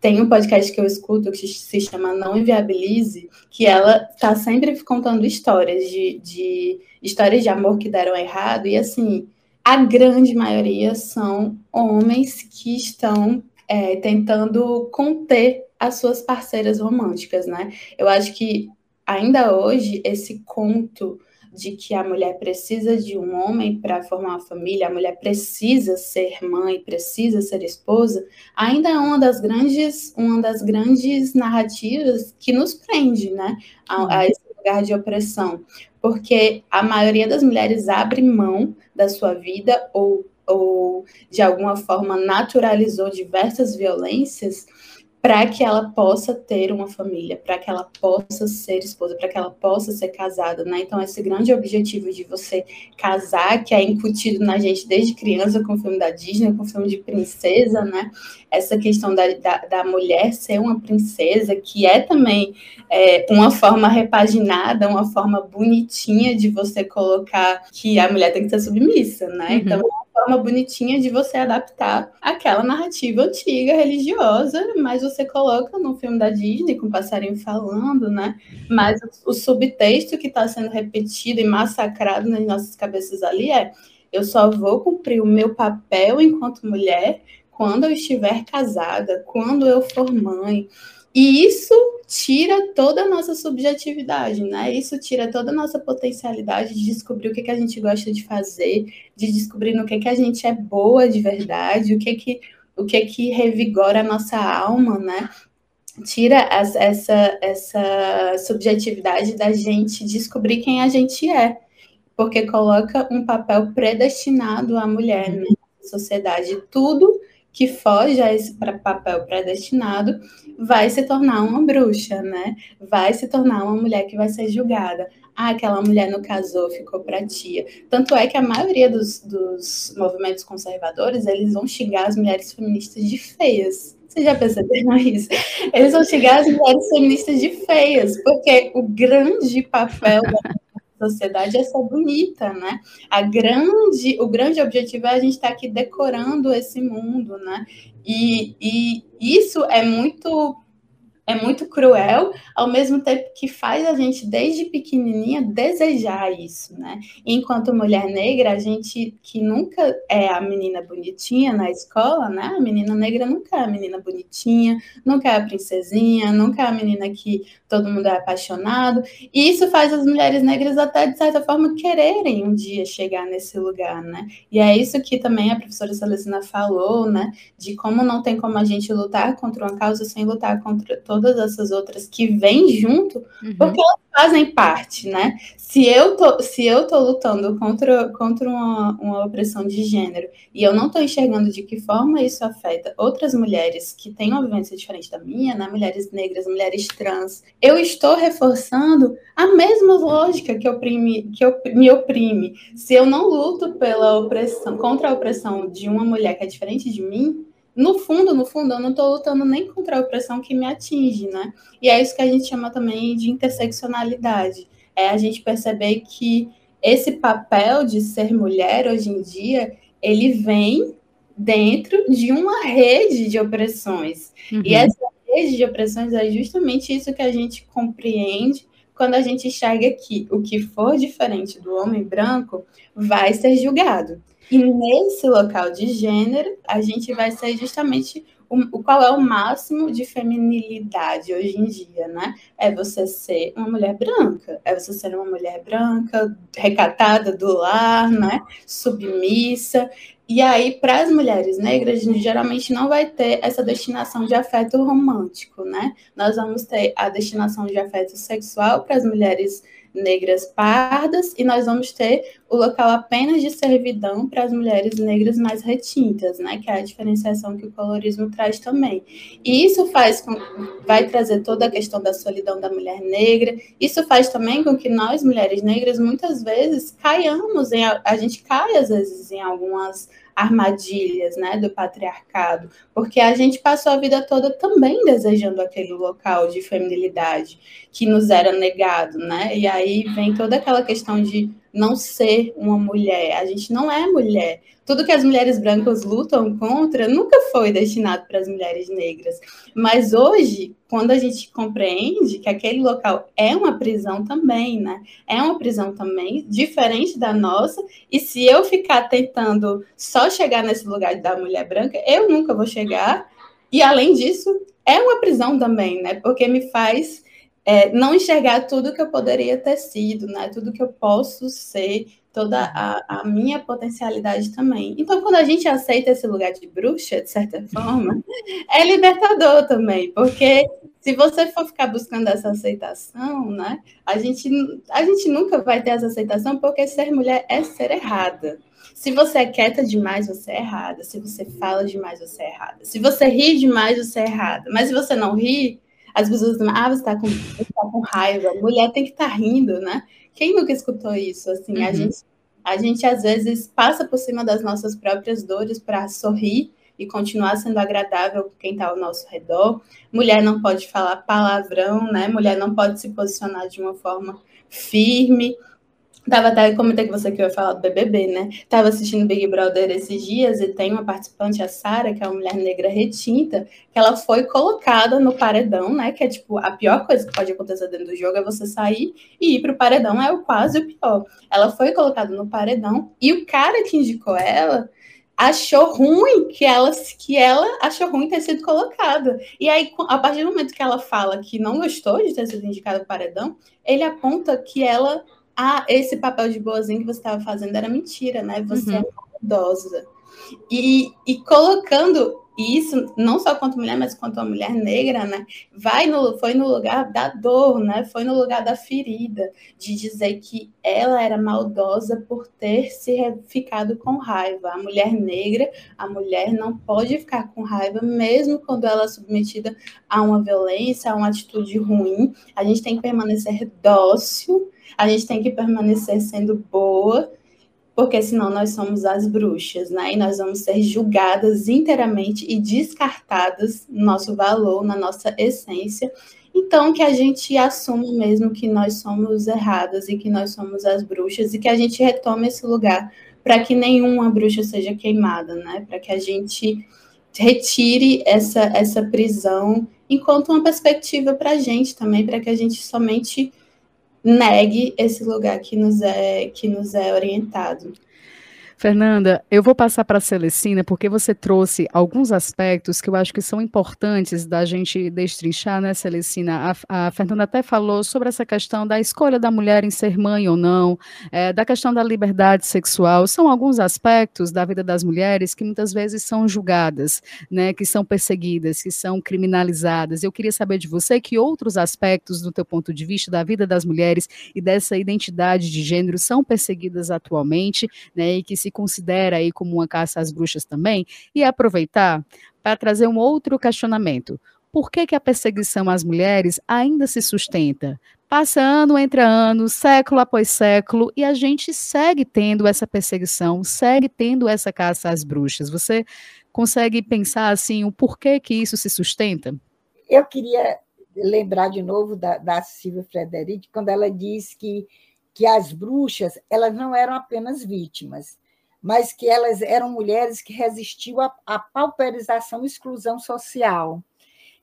Tem um podcast que eu escuto que se chama Não Inviabilize, que ela está sempre contando histórias de, de histórias de amor que deram errado, e assim, a grande maioria são homens que estão é, tentando conter as suas parceiras românticas, né? Eu acho que ainda hoje esse conto de que a mulher precisa de um homem para formar uma família, a mulher precisa ser mãe, precisa ser esposa, ainda é uma das grandes, uma das grandes narrativas que nos prende, né, a, a esse lugar de opressão, porque a maioria das mulheres abre mão da sua vida ou ou de alguma forma naturalizou diversas violências para que ela possa ter uma família, para que ela possa ser esposa, para que ela possa ser casada, né? Então, esse grande objetivo de você casar, que é incutido na gente desde criança com o filme da Disney, com o filme de princesa, né? Essa questão da, da, da mulher ser uma princesa, que é também é, uma forma repaginada, uma forma bonitinha de você colocar que a mulher tem que ser submissa, né? Uhum. Forma bonitinha de você adaptar aquela narrativa antiga, religiosa, mas você coloca no filme da Disney, com o passarinho falando, né? Mas o subtexto que está sendo repetido e massacrado nas nossas cabeças ali é: eu só vou cumprir o meu papel enquanto mulher quando eu estiver casada, quando eu for mãe. E isso tira toda a nossa subjetividade, né? Isso tira toda a nossa potencialidade de descobrir o que, que a gente gosta de fazer, de descobrir no que, que a gente é boa de verdade, o que que, o que, que revigora a nossa alma, né? Tira as, essa, essa subjetividade da gente descobrir quem a gente é, porque coloca um papel predestinado à mulher, né? sociedade, tudo que foge a esse papel predestinado vai se tornar uma bruxa, né? Vai se tornar uma mulher que vai ser julgada. Ah, aquela mulher não casou, ficou pra tia. Tanto é que a maioria dos, dos movimentos conservadores, eles vão xingar as mulheres feministas de feias. Vocês já perceberam isso? Eles vão xingar as mulheres feministas de feias, porque o grande papel da sociedade é ser bonita, né? A grande, o grande objetivo é a gente estar tá aqui decorando esse mundo, né? E, e isso é muito é muito cruel, ao mesmo tempo que faz a gente, desde pequenininha, desejar isso, né? Enquanto mulher negra, a gente que nunca é a menina bonitinha na escola, né? A menina negra nunca é a menina bonitinha, nunca é a princesinha, nunca é a menina que todo mundo é apaixonado. E isso faz as mulheres negras até, de certa forma, quererem um dia chegar nesse lugar, né? E é isso que também a professora Celestina falou, né? De como não tem como a gente lutar contra uma causa sem lutar contra todas essas outras que vêm junto, uhum. porque elas fazem parte, né? Se eu tô, se eu tô lutando contra, contra uma, uma opressão de gênero e eu não estou enxergando de que forma isso afeta outras mulheres que têm uma vivência diferente da minha, né? Mulheres negras, mulheres trans, eu estou reforçando a mesma lógica que, oprime, que me oprime. Se eu não luto pela opressão, contra a opressão de uma mulher que é diferente de mim, no fundo, no fundo, eu não estou lutando nem contra a opressão que me atinge, né? E é isso que a gente chama também de interseccionalidade. É a gente perceber que esse papel de ser mulher hoje em dia, ele vem dentro de uma rede de opressões. Uhum. E essa rede de opressões é justamente isso que a gente compreende quando a gente enxerga que o que for diferente do homem branco vai ser julgado. E nesse local de gênero, a gente vai ser justamente o, qual é o máximo de feminilidade hoje em dia, né? É você ser uma mulher branca, é você ser uma mulher branca, recatada do lar, né? Submissa. E aí, para as mulheres negras, geralmente não vai ter essa destinação de afeto romântico, né? Nós vamos ter a destinação de afeto sexual para as mulheres negras negras pardas, e nós vamos ter o local apenas de servidão para as mulheres negras mais retintas, né, que é a diferenciação que o colorismo traz também. E isso faz com, vai trazer toda a questão da solidão da mulher negra, isso faz também com que nós, mulheres negras, muitas vezes caiamos em, a gente cai às vezes em algumas armadilhas né, do patriarcado, porque a gente passou a vida toda também desejando aquele local de feminilidade que nos era negado, né? E aí vem toda aquela questão de não ser uma mulher. A gente não é mulher. Tudo que as mulheres brancas lutam contra nunca foi destinado para as mulheres negras. Mas hoje, quando a gente compreende que aquele local é uma prisão também, né? É uma prisão também, diferente da nossa. E se eu ficar tentando só chegar nesse lugar da mulher branca, eu nunca vou chegar. E além disso, é uma prisão também, né? Porque me faz é, não enxergar tudo que eu poderia ter sido, né? Tudo que eu posso ser, toda a, a, minha potencialidade também. Então, quando a gente aceita esse lugar de bruxa, de certa forma, é libertador também, porque se você for ficar buscando essa aceitação, né? A gente, a gente nunca vai ter essa aceitação, porque ser mulher é ser errada. Se você é quieta demais, você é errada. Se você fala demais, você é errada. Se você ri demais, você é errada. Mas se você não ri, as pessoas dizem, ah, você está com, tá com raiva, mulher tem que estar tá rindo, né? Quem nunca escutou isso? Assim, uhum. a, gente, a gente às vezes passa por cima das nossas próprias dores para sorrir e continuar sendo agradável com quem está ao nosso redor. Mulher não pode falar palavrão, né? Mulher não pode se posicionar de uma forma firme. Tava até comentei com você que eu ia falar do BBB, né? Tava assistindo Big Brother esses dias e tem uma participante, a Sara, que é uma mulher negra retinta, que ela foi colocada no paredão, né? Que é tipo a pior coisa que pode acontecer dentro do jogo é você sair e ir pro paredão, é o quase o pior. Ela foi colocada no paredão e o cara que indicou ela achou ruim que ela que ela achou ruim ter sido colocada. E aí, a partir do momento que ela fala que não gostou de ter sido indicada no paredão, ele aponta que ela ah, esse papel de boazinha que você estava fazendo era mentira, né? Você uhum. é maldosa. E, e colocando isso não só quanto mulher, mas quanto a mulher negra, né? Vai no, foi no lugar da dor, né? Foi no lugar da ferida, de dizer que ela era maldosa por ter se ficado com raiva. A mulher negra, a mulher não pode ficar com raiva, mesmo quando ela é submetida a uma violência, a uma atitude ruim. A gente tem que permanecer dócil, a gente tem que permanecer sendo boa porque senão nós somos as bruxas, né? E nós vamos ser julgadas inteiramente e descartadas no nosso valor, na nossa essência. Então, que a gente assuma mesmo que nós somos erradas e que nós somos as bruxas e que a gente retome esse lugar para que nenhuma bruxa seja queimada, né? Para que a gente retire essa, essa prisão enquanto uma perspectiva para a gente também, para que a gente somente negue esse lugar que nos é, que nos é orientado. Fernanda, eu vou passar para a Celestina, porque você trouxe alguns aspectos que eu acho que são importantes da gente destrinchar, né, Celestina? A, a Fernanda até falou sobre essa questão da escolha da mulher em ser mãe ou não, é, da questão da liberdade sexual. São alguns aspectos da vida das mulheres que muitas vezes são julgadas, né, que são perseguidas, que são criminalizadas. Eu queria saber de você que outros aspectos, do teu ponto de vista, da vida das mulheres e dessa identidade de gênero são perseguidas atualmente, né, e que se se considera aí como uma caça às bruxas também, e aproveitar para trazer um outro questionamento. Por que, que a perseguição às mulheres ainda se sustenta? Passa ano entre ano, século após século, e a gente segue tendo essa perseguição, segue tendo essa caça às bruxas. Você consegue pensar assim o porquê que isso se sustenta? Eu queria lembrar de novo da, da Silvia Frederic, quando ela diz que, que as bruxas elas não eram apenas vítimas, mas que elas eram mulheres que resistiam à, à pauperização e exclusão social.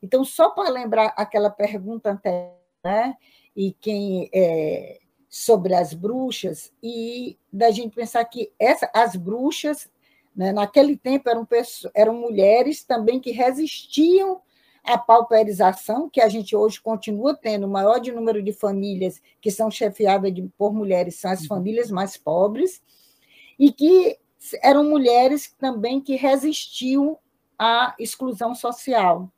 Então, só para lembrar aquela pergunta anterior, né, e quem é, sobre as bruxas, e da gente pensar que essa, as bruxas, né, naquele tempo, eram, pessoas, eram mulheres também que resistiam à pauperização, que a gente hoje continua tendo, o maior de número de famílias que são chefiadas de, por mulheres são as uhum. famílias mais pobres, e que eram mulheres também que resistiam à exclusão social.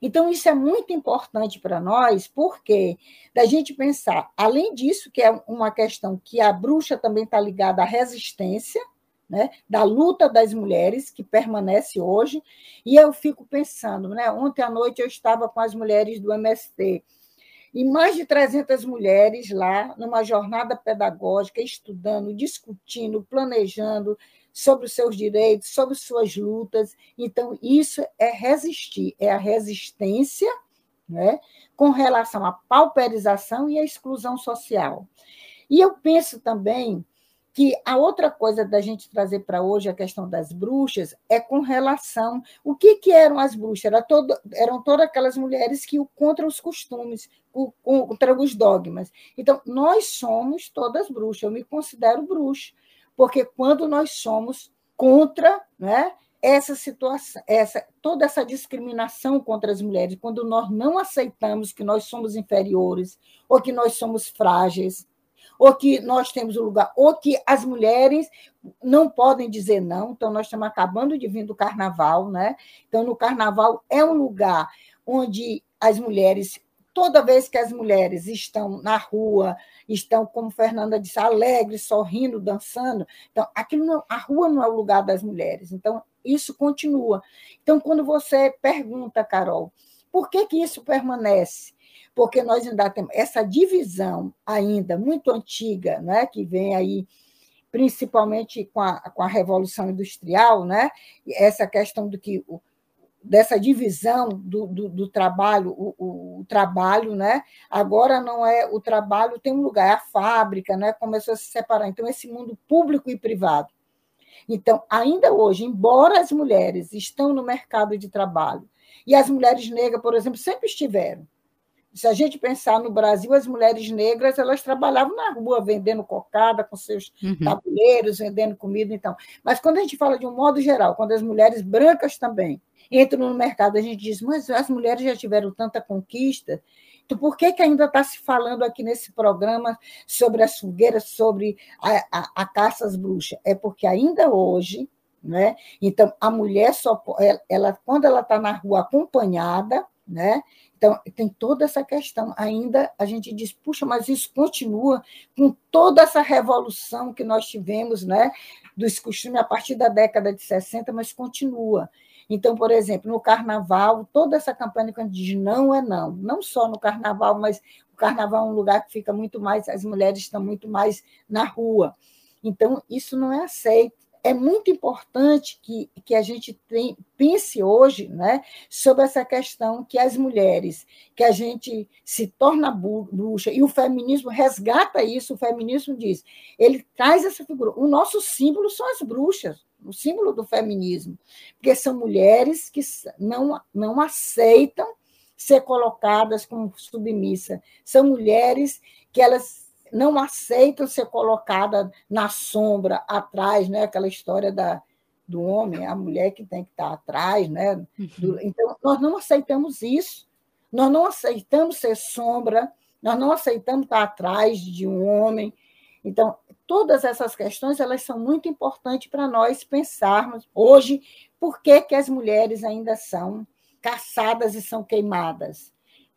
Então, isso é muito importante para nós, porque da gente pensar, além disso, que é uma questão que a bruxa também está ligada à resistência, né, da luta das mulheres, que permanece hoje, e eu fico pensando, né, ontem à noite eu estava com as mulheres do MST, e mais de 300 mulheres lá, numa jornada pedagógica, estudando, discutindo, planejando sobre os seus direitos, sobre suas lutas. Então, isso é resistir, é a resistência né, com relação à pauperização e à exclusão social. E eu penso também que a outra coisa da gente trazer para hoje a questão das bruxas é com relação o que, que eram as bruxas? Era todo, eram todas aquelas mulheres que contra os costumes contra os dogmas. Então nós somos todas bruxas eu me considero bruxa porque quando nós somos contra né, essa situação, essa, toda essa discriminação contra as mulheres, quando nós não aceitamos que nós somos inferiores ou que nós somos frágeis, ou que nós temos o um lugar, ou que as mulheres não podem dizer não. Então, nós estamos acabando de vir do carnaval, né? Então, no carnaval é um lugar onde as mulheres, toda vez que as mulheres estão na rua, estão, como Fernanda disse, alegres, sorrindo, dançando. Então, aquilo não, a rua não é o lugar das mulheres. Então, isso continua. Então, quando você pergunta, Carol, por que, que isso permanece? Porque nós ainda temos essa divisão ainda muito antiga, né, que vem aí principalmente com a, com a Revolução Industrial, né, essa questão do que dessa divisão do, do, do trabalho, o, o, o, trabalho, né? Agora não é o trabalho tem um lugar, é a fábrica, né? Começou a se separar. Então esse mundo público e privado. Então ainda hoje, embora as mulheres estão no mercado de trabalho e as mulheres negras, por exemplo, sempre estiveram, se a gente pensar no Brasil, as mulheres negras elas trabalhavam na rua vendendo cocada com seus uhum. tabuleiros, vendendo comida, então. Mas quando a gente fala de um modo geral, quando as mulheres brancas também entram no mercado, a gente diz, mas as mulheres já tiveram tanta conquista, então por que, que ainda está se falando aqui nesse programa sobre as fogueiras, sobre a, a, a caça às bruxas? É porque ainda hoje Né? Então, a mulher só ela, ela quando ela está na rua acompanhada, né? Então, tem toda essa questão. Ainda a gente diz, puxa, mas isso continua com toda essa revolução que nós tivemos, né? Dos costumes a partir da década de 60, mas continua. Então, por exemplo, no carnaval, toda essa campanha que a gente diz não é não, não só no carnaval, mas o carnaval é um lugar que fica muito mais, as mulheres estão muito mais na rua. Então, isso não é aceito é muito importante que, que a gente tem, pense hoje né, sobre essa questão que as mulheres, que a gente se torna bruxa, e o feminismo resgata isso, o feminismo diz, ele traz essa figura. O nosso símbolo são as bruxas, o símbolo do feminismo, porque são mulheres que não, não aceitam ser colocadas como submissa, são mulheres que elas não aceitam ser colocada na sombra, atrás, né? aquela história da, do homem, a mulher que tem que estar atrás. Né? Uhum. Então, nós não aceitamos isso. Nós não aceitamos ser sombra, nós não aceitamos estar atrás de um homem. Então, todas essas questões elas são muito importantes para nós pensarmos hoje por que, que as mulheres ainda são caçadas e são queimadas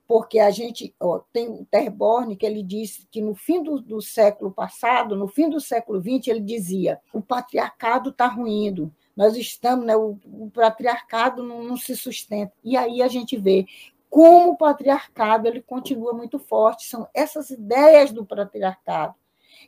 porque a gente ó, tem o Terborn que ele disse que no fim do, do, século passado, no fim do século XX, ele dizia o patriarcado está ruindo, nós estamos, né, o, o patriarcado não, não, se sustenta. E aí a gente vê como o patriarcado ele continua muito forte, são essas ideias do patriarcado,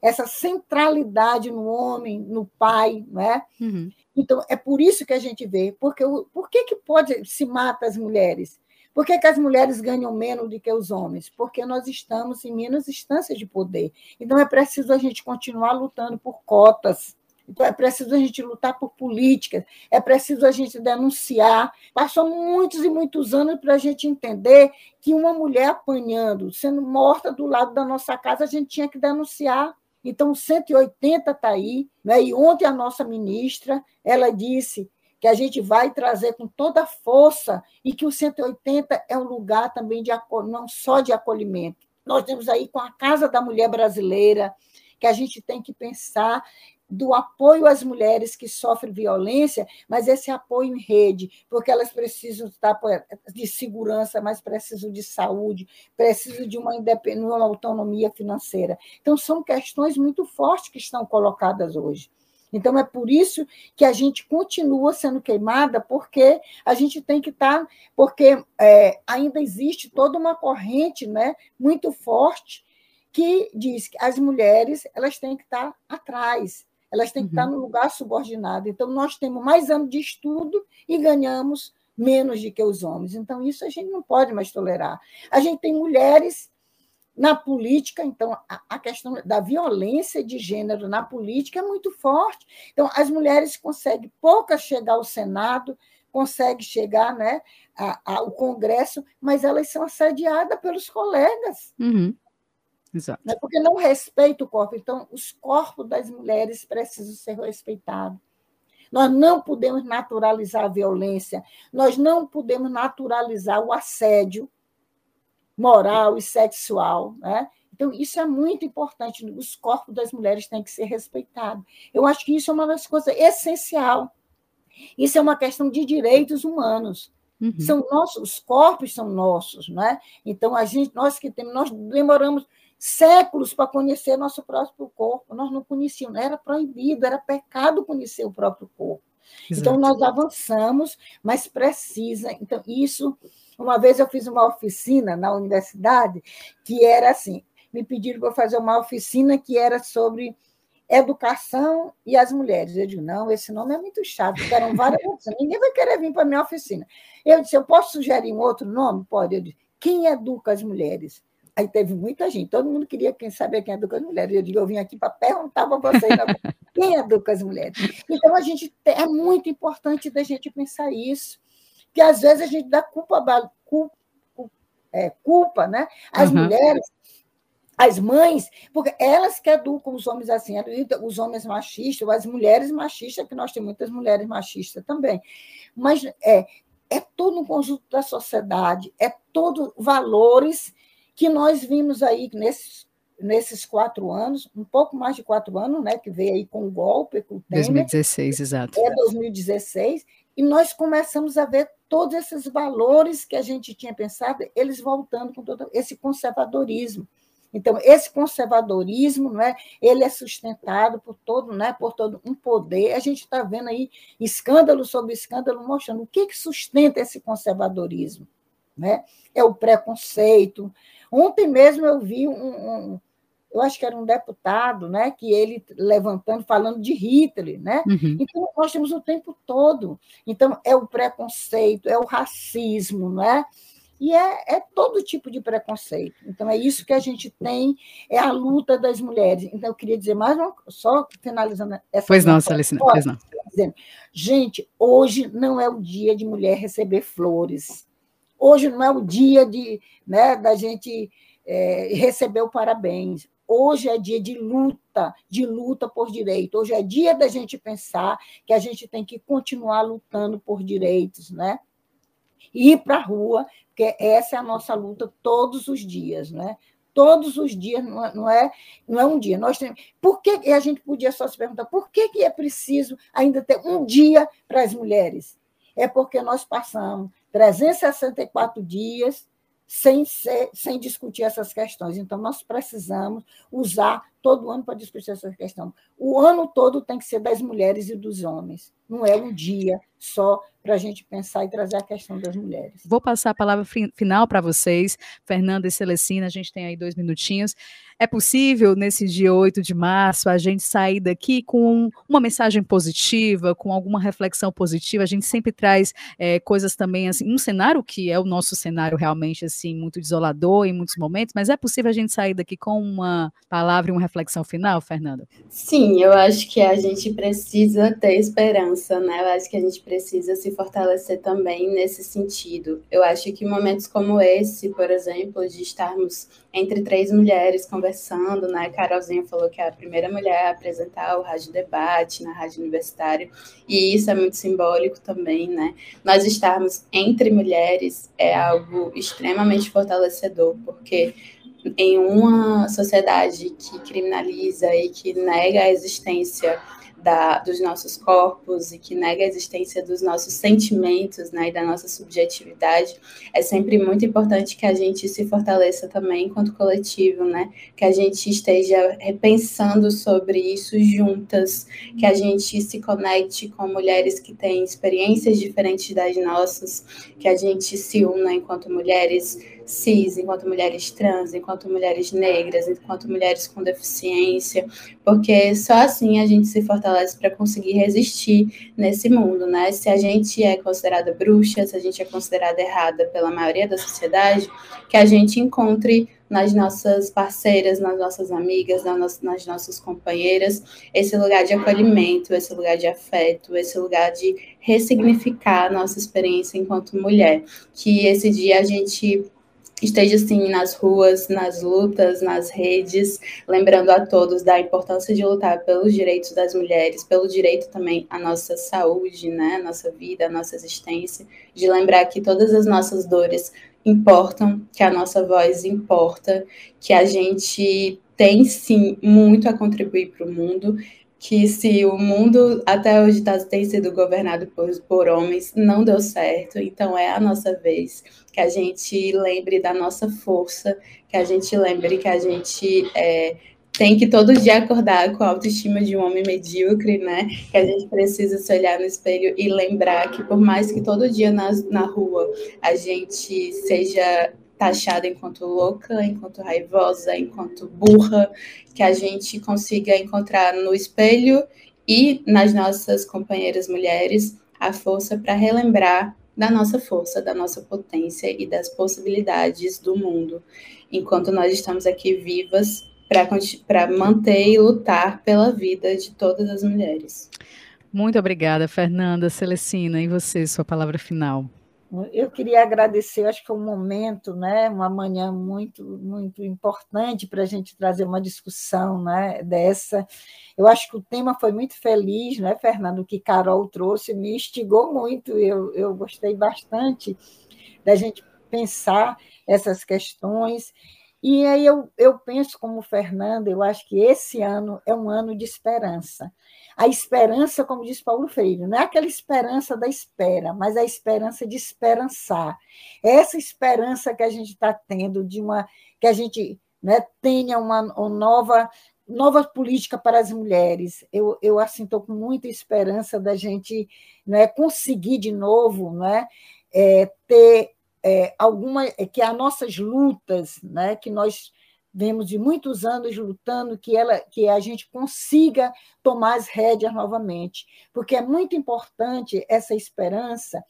essa centralidade no homem, no pai, não é? Uhum. Então, é por isso que a gente vê, porque por que, que pode se mata as mulheres? Por que, que, as mulheres ganham menos do que os homens? Porque nós estamos em menos instâncias de poder. Então é preciso a gente continuar lutando por cotas. Então é preciso a gente lutar por políticas, é preciso a gente denunciar. Passou muitos e muitos anos para a gente entender que uma mulher apanhando, sendo morta do lado da nossa casa, a gente tinha que denunciar. Então, 180 está aí, né? e ontem a nossa ministra ela disse que a gente vai trazer com toda a força e que o 180 é um lugar também de não só de acolhimento. Nós temos aí com a Casa da Mulher Brasileira, que a gente tem que pensar do apoio às mulheres que sofrem violência, mas esse apoio em rede, porque elas precisam estar de segurança, mas precisam de saúde, precisam de uma, uma autonomia financeira. Então, são questões muito fortes que estão colocadas hoje. Então, é por isso que a gente continua sendo queimada, porque a gente tem que estar. Tá, porque é, ainda existe toda uma corrente né, muito forte que diz que as mulheres elas têm que estar tá atrás, elas têm que estar tá uhum. no lugar subordinado. Então, nós temos mais anos de estudo e ganhamos menos do que os homens. Então, isso a gente não pode mais tolerar. A gente tem mulheres na política, então, a, a, questão da violência de gênero na política é muito forte. Então, as mulheres conseguem poucas chegar ao Senado, conseguem chegar né, ao Congresso, mas elas são assediadas pelos colegas. Uhum. Exato. Né, porque não respeita o corpo. Então, os corpos das mulheres precisam ser respeitados. Nós não podemos naturalizar a violência, nós não podemos naturalizar o assédio, moral e sexual. Né? Então, isso é muito importante. Os corpos das mulheres têm que ser respeitados. Eu acho que isso é uma das coisas essencial. Isso é uma questão de direitos humanos. Uhum. São nossos, os corpos são nossos, não é? Então a gente, nós que temos, nós demoramos séculos para conhecer nosso próprio corpo. Nós não conhecíamos, era proibido, era pecado conhecer o próprio corpo. Então, Exato. Então nós avançamos, mas precisa. Então isso uma vez eu fiz uma oficina na universidade que era assim: me pediram para fazer uma oficina que era sobre educação e as mulheres. Eu digo, não, esse nome é muito chato, porque eram várias oficinas, ninguém vai querer vir para a minha oficina. Eu disse, eu posso sugerir um outro nome? Pode. Eu disse, quem educa as mulheres? Aí teve muita gente, todo mundo queria quem saber quem educa as mulheres. Eu digo, eu vim aqui para perguntar para vocês quem educa as mulheres. Então, a gente é muito importante da gente pensar isso que às vezes a gente dá culpa, culpa, é, culpa né? As uhum. mulheres, as mães, porque elas que educam os homens assim, os homens machistas, as mulheres machistas, que nós temos muitas mulheres machistas também. Mas é, é todo um conjunto da sociedade, é todo valores que nós vimos aí nesses nesses quatro anos, um pouco mais de quatro anos, né, que veio aí com o golpe, com o Temer. 2016, exato. É 2016, e nós começamos a ver todos esses valores que a gente tinha pensado, eles voltando com todo esse conservadorismo. Então, esse conservadorismo, não é, ele é sustentado por todo, né, por todo um poder. A gente está vendo aí escândalo sobre escândalo mostrando o que, que sustenta esse conservadorismo. Né? É o preconceito. Ontem mesmo eu vi um, um eu acho que era um deputado, né, que ele levantando, falando de Hitler, né? Uhum. Então nós temos o tempo todo. Então é o preconceito, é o racismo, não é? E é, é, todo tipo de preconceito. Então, é isso que a gente tem, é a luta das mulheres. Então, eu queria dizer mais uma só finalizando essa. Pois não, Celestina, pois não. Dizendo, gente, hoje não é o dia de mulher receber flores. Hoje não é o dia de, né, da gente é, receber o parabéns. Hoje é dia de luta, de luta por direito. Hoje é dia da gente pensar que a gente tem que continuar lutando por direitos, né? Ir para a rua, porque essa é a nossa luta todos os dias, né? Todos os dias, não é, não é, é um dia. Nós temos, por que e a gente podia só se perguntar por que, que é preciso ainda ter um dia para as mulheres? É porque nós passamos 364 dias sem, ser, sem discutir essas questões. Então, nós precisamos usar todo ano para discutir essa questão. O ano todo tem que ser das mulheres e dos homens. Não é um dia só para a gente pensar e trazer a questão das mulheres. Vou passar a palavra final para vocês, Fernanda e Celestina, a gente tem aí dois minutinhos. É possível, nesse dia 8 de março, a gente sair daqui com uma mensagem positiva, com alguma reflexão positiva? A gente sempre traz é, coisas também, assim, um cenário que é o nosso cenário realmente, assim, muito desolador em muitos momentos, mas é possível a gente sair daqui com uma palavra e uma reflexão final, Fernanda? Sim, eu acho que a gente precisa ter esperança, né? Eu acho que a gente precisa se fortalecer também nesse sentido. Eu acho que momentos como esse, por exemplo, de estarmos entre três mulheres conversando, né? Carolzinha falou que é a primeira mulher a apresentar o Rádio Debate na Rádio Universitária, e isso é muito simbólico também, né? Nós estarmos entre mulheres é algo extremamente fortalecedor, porque em uma sociedade que criminaliza e que nega a existência da, dos nossos corpos e que nega a existência dos nossos sentimentos né, e da nossa subjetividade, é sempre muito importante que a gente se fortaleça também enquanto coletivo, né? que a gente esteja repensando sobre isso juntas, que a gente se conecte com mulheres que têm experiências diferentes das nossas, que a gente se una enquanto mulheres cis, enquanto mulheres trans, enquanto mulheres negras, enquanto mulheres com deficiência, porque só assim a gente se fortalece para conseguir resistir nesse mundo, né? Se a gente é considerada bruxa, se a gente é considerada errada pela maioria da sociedade, que a gente encontre nas nossas parceiras, nas nossas amigas, nas, nossas companheiras, esse lugar de acolhimento, esse lugar de afeto, esse lugar de ressignificar a nossa experiência enquanto mulher. Que esse dia a gente esteja assim nas ruas, nas lutas, nas redes, lembrando a todos da importância de lutar pelos direitos das mulheres, pelo direito também à nossa saúde, né, à nossa vida, à nossa existência, de lembrar que todas as nossas dores importam, que a nossa voz importa, que a gente tem sim muito a contribuir para o mundo que se o mundo até hoje tá, tem sido governado por, por homens, não deu certo. Então é a nossa vez que a gente lembre da nossa força, que a gente lembre que a gente é, tem que todo dia acordar com a autoestima de um homem medíocre, né? Que a gente precisa se olhar no espelho e lembrar que por mais que todo dia na, na rua a gente seja taxada enquanto louca, enquanto raivosa, enquanto burra, que a gente consiga encontrar no espelho e nas nossas companheiras mulheres a força para relembrar da nossa força, da nossa potência e das possibilidades do mundo, enquanto nós estamos aqui vivas para manter e lutar pela vida de todas as mulheres. Muito obrigada, Fernanda, Celestina, e você, sua palavra final. Eu queria agradecer, acho que foi um momento, né, uma manhã muito, muito importante para a gente trazer uma discussão né, dessa. Eu acho que o tema foi muito feliz, né, Fernando, que Carol trouxe, me instigou muito, eu, eu gostei bastante da gente pensar essas questões E aí eu, eu penso como Fernanda, eu acho que esse ano é um ano de esperança. A esperança, como diz Paulo Freire, não é aquela esperança da espera, mas a esperança de esperançar. Essa esperança que a gente está tendo de uma que a gente né, tenha uma, uma nova nova política para as mulheres. Eu, eu assim, estou com muita esperança da gente né, conseguir de novo né, é, ter é, alguma. É, que as nossas lutas, né, que nós vemos de muitos anos lutando, que, ela, que a gente consiga tomar as rédeas novamente. Porque é muito importante essa esperança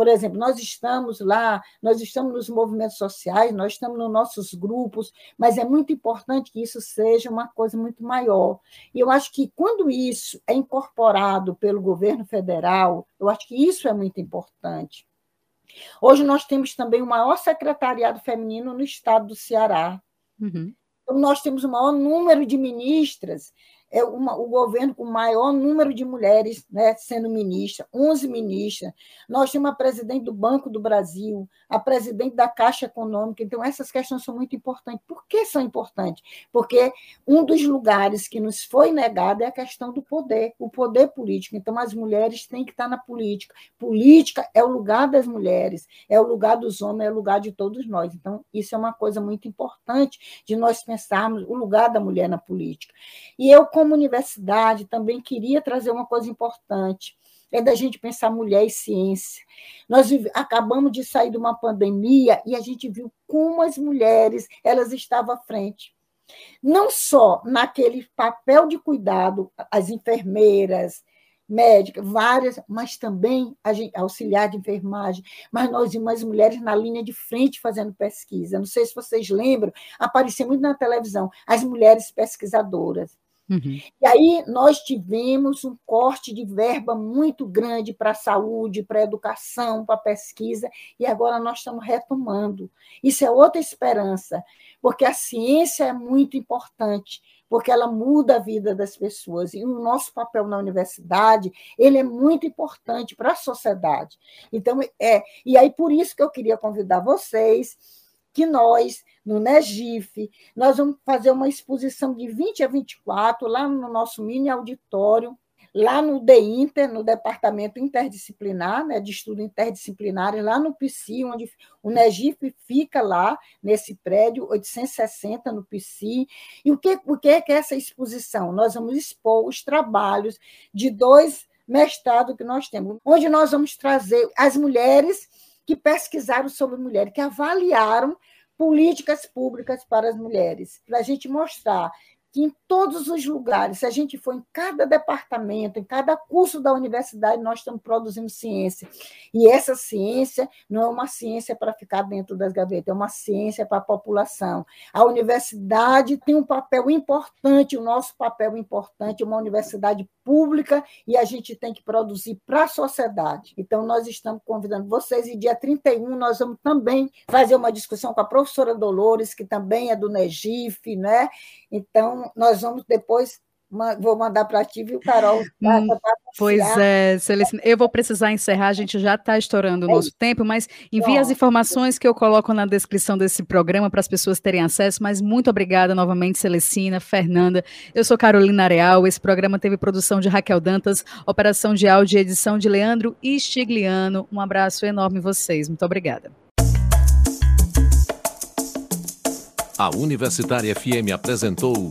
por exemplo, nós estamos lá, nós estamos nos movimentos sociais, nós estamos nos nossos grupos, mas é muito importante que isso seja uma coisa muito maior. E eu acho que quando isso é incorporado pelo governo federal, eu acho que isso é muito importante. Hoje nós temos também o maior secretariado feminino no estado do Ceará. Uhum. Então, nós temos o maior número de ministras é uma, o governo com o maior número de mulheres né, sendo ministra, 11 ministras. Nós temos a presidente do Banco do Brasil, a presidente da Caixa Econômica. Então, essas questões são muito importantes. Por que são importantes? Porque um dos lugares que nos foi negado é a questão do poder, o poder político. Então, as mulheres têm que estar na política. Política é o lugar das mulheres, é o lugar dos homens, é o lugar de todos nós. Então, isso é uma coisa muito importante de nós pensarmos o lugar da mulher na política. E eu, como universidade, também queria trazer uma coisa importante é da gente pensar mulher e ciência. Nós acabamos de sair de uma pandemia e a gente viu como as mulheres elas estavam à frente. Não só naquele papel de cuidado, as enfermeiras, médicas, várias, mas também auxiliar de enfermagem. Mas nós vimos as mulheres na linha de frente fazendo pesquisa. Não sei se vocês lembram, aparecia muito na televisão, as mulheres pesquisadoras. Uhum. E aí nós tivemos um corte de verba muito grande para a saúde, para a educação, para a pesquisa, e agora nós estamos retomando. Isso é outra esperança, porque a ciência é muito importante, porque ela muda a vida das pessoas. E o nosso papel na universidade, ele é muito importante para a sociedade. Então, é, e aí por isso que eu queria convidar vocês que nós, no NEGIF, nós vamos fazer uma exposição de 20 a 24 lá no nosso mini auditório, lá no DEINTER, no Departamento Interdisciplinar, né, de Estudo Interdisciplinar, lá no PSI, onde o NEGIF fica lá, nesse prédio, 860 no PSI. E o que, o que é que é essa exposição? Nós vamos expor os trabalhos de dois mestrados que nós temos, onde nós vamos trazer as mulheres que pesquisaram sobre mulheres, que avaliaram políticas públicas para as mulheres, para a gente mostrar que em todos os lugares, se a gente for em cada departamento, em cada curso da universidade, nós estamos produzindo ciência. E essa ciência não é uma ciência para ficar dentro das gavetas, é uma ciência para a população. A universidade tem um papel importante, o nosso papel importante, uma universidade pública, e a gente tem que produzir para a sociedade. Então, nós estamos convidando vocês, e dia 31 nós vamos também fazer uma discussão com a professora Dolores, que também é do NEGIF, né? Então, nós vamos depois vou mandar para ti, viu, Carol? Hum, pois é, Celestina. Eu vou precisar encerrar, a gente já está estourando o é nosso tempo, mas envie Bom. as informações que eu coloco na descrição desse programa para as pessoas terem acesso. Mas muito obrigada novamente, Celestina, Fernanda. Eu sou Carolina Real. Esse programa teve produção de Raquel Dantas, operação de áudio e edição de Leandro Stigliano. Um abraço enorme a vocês. Muito obrigada. A Universitária FM apresentou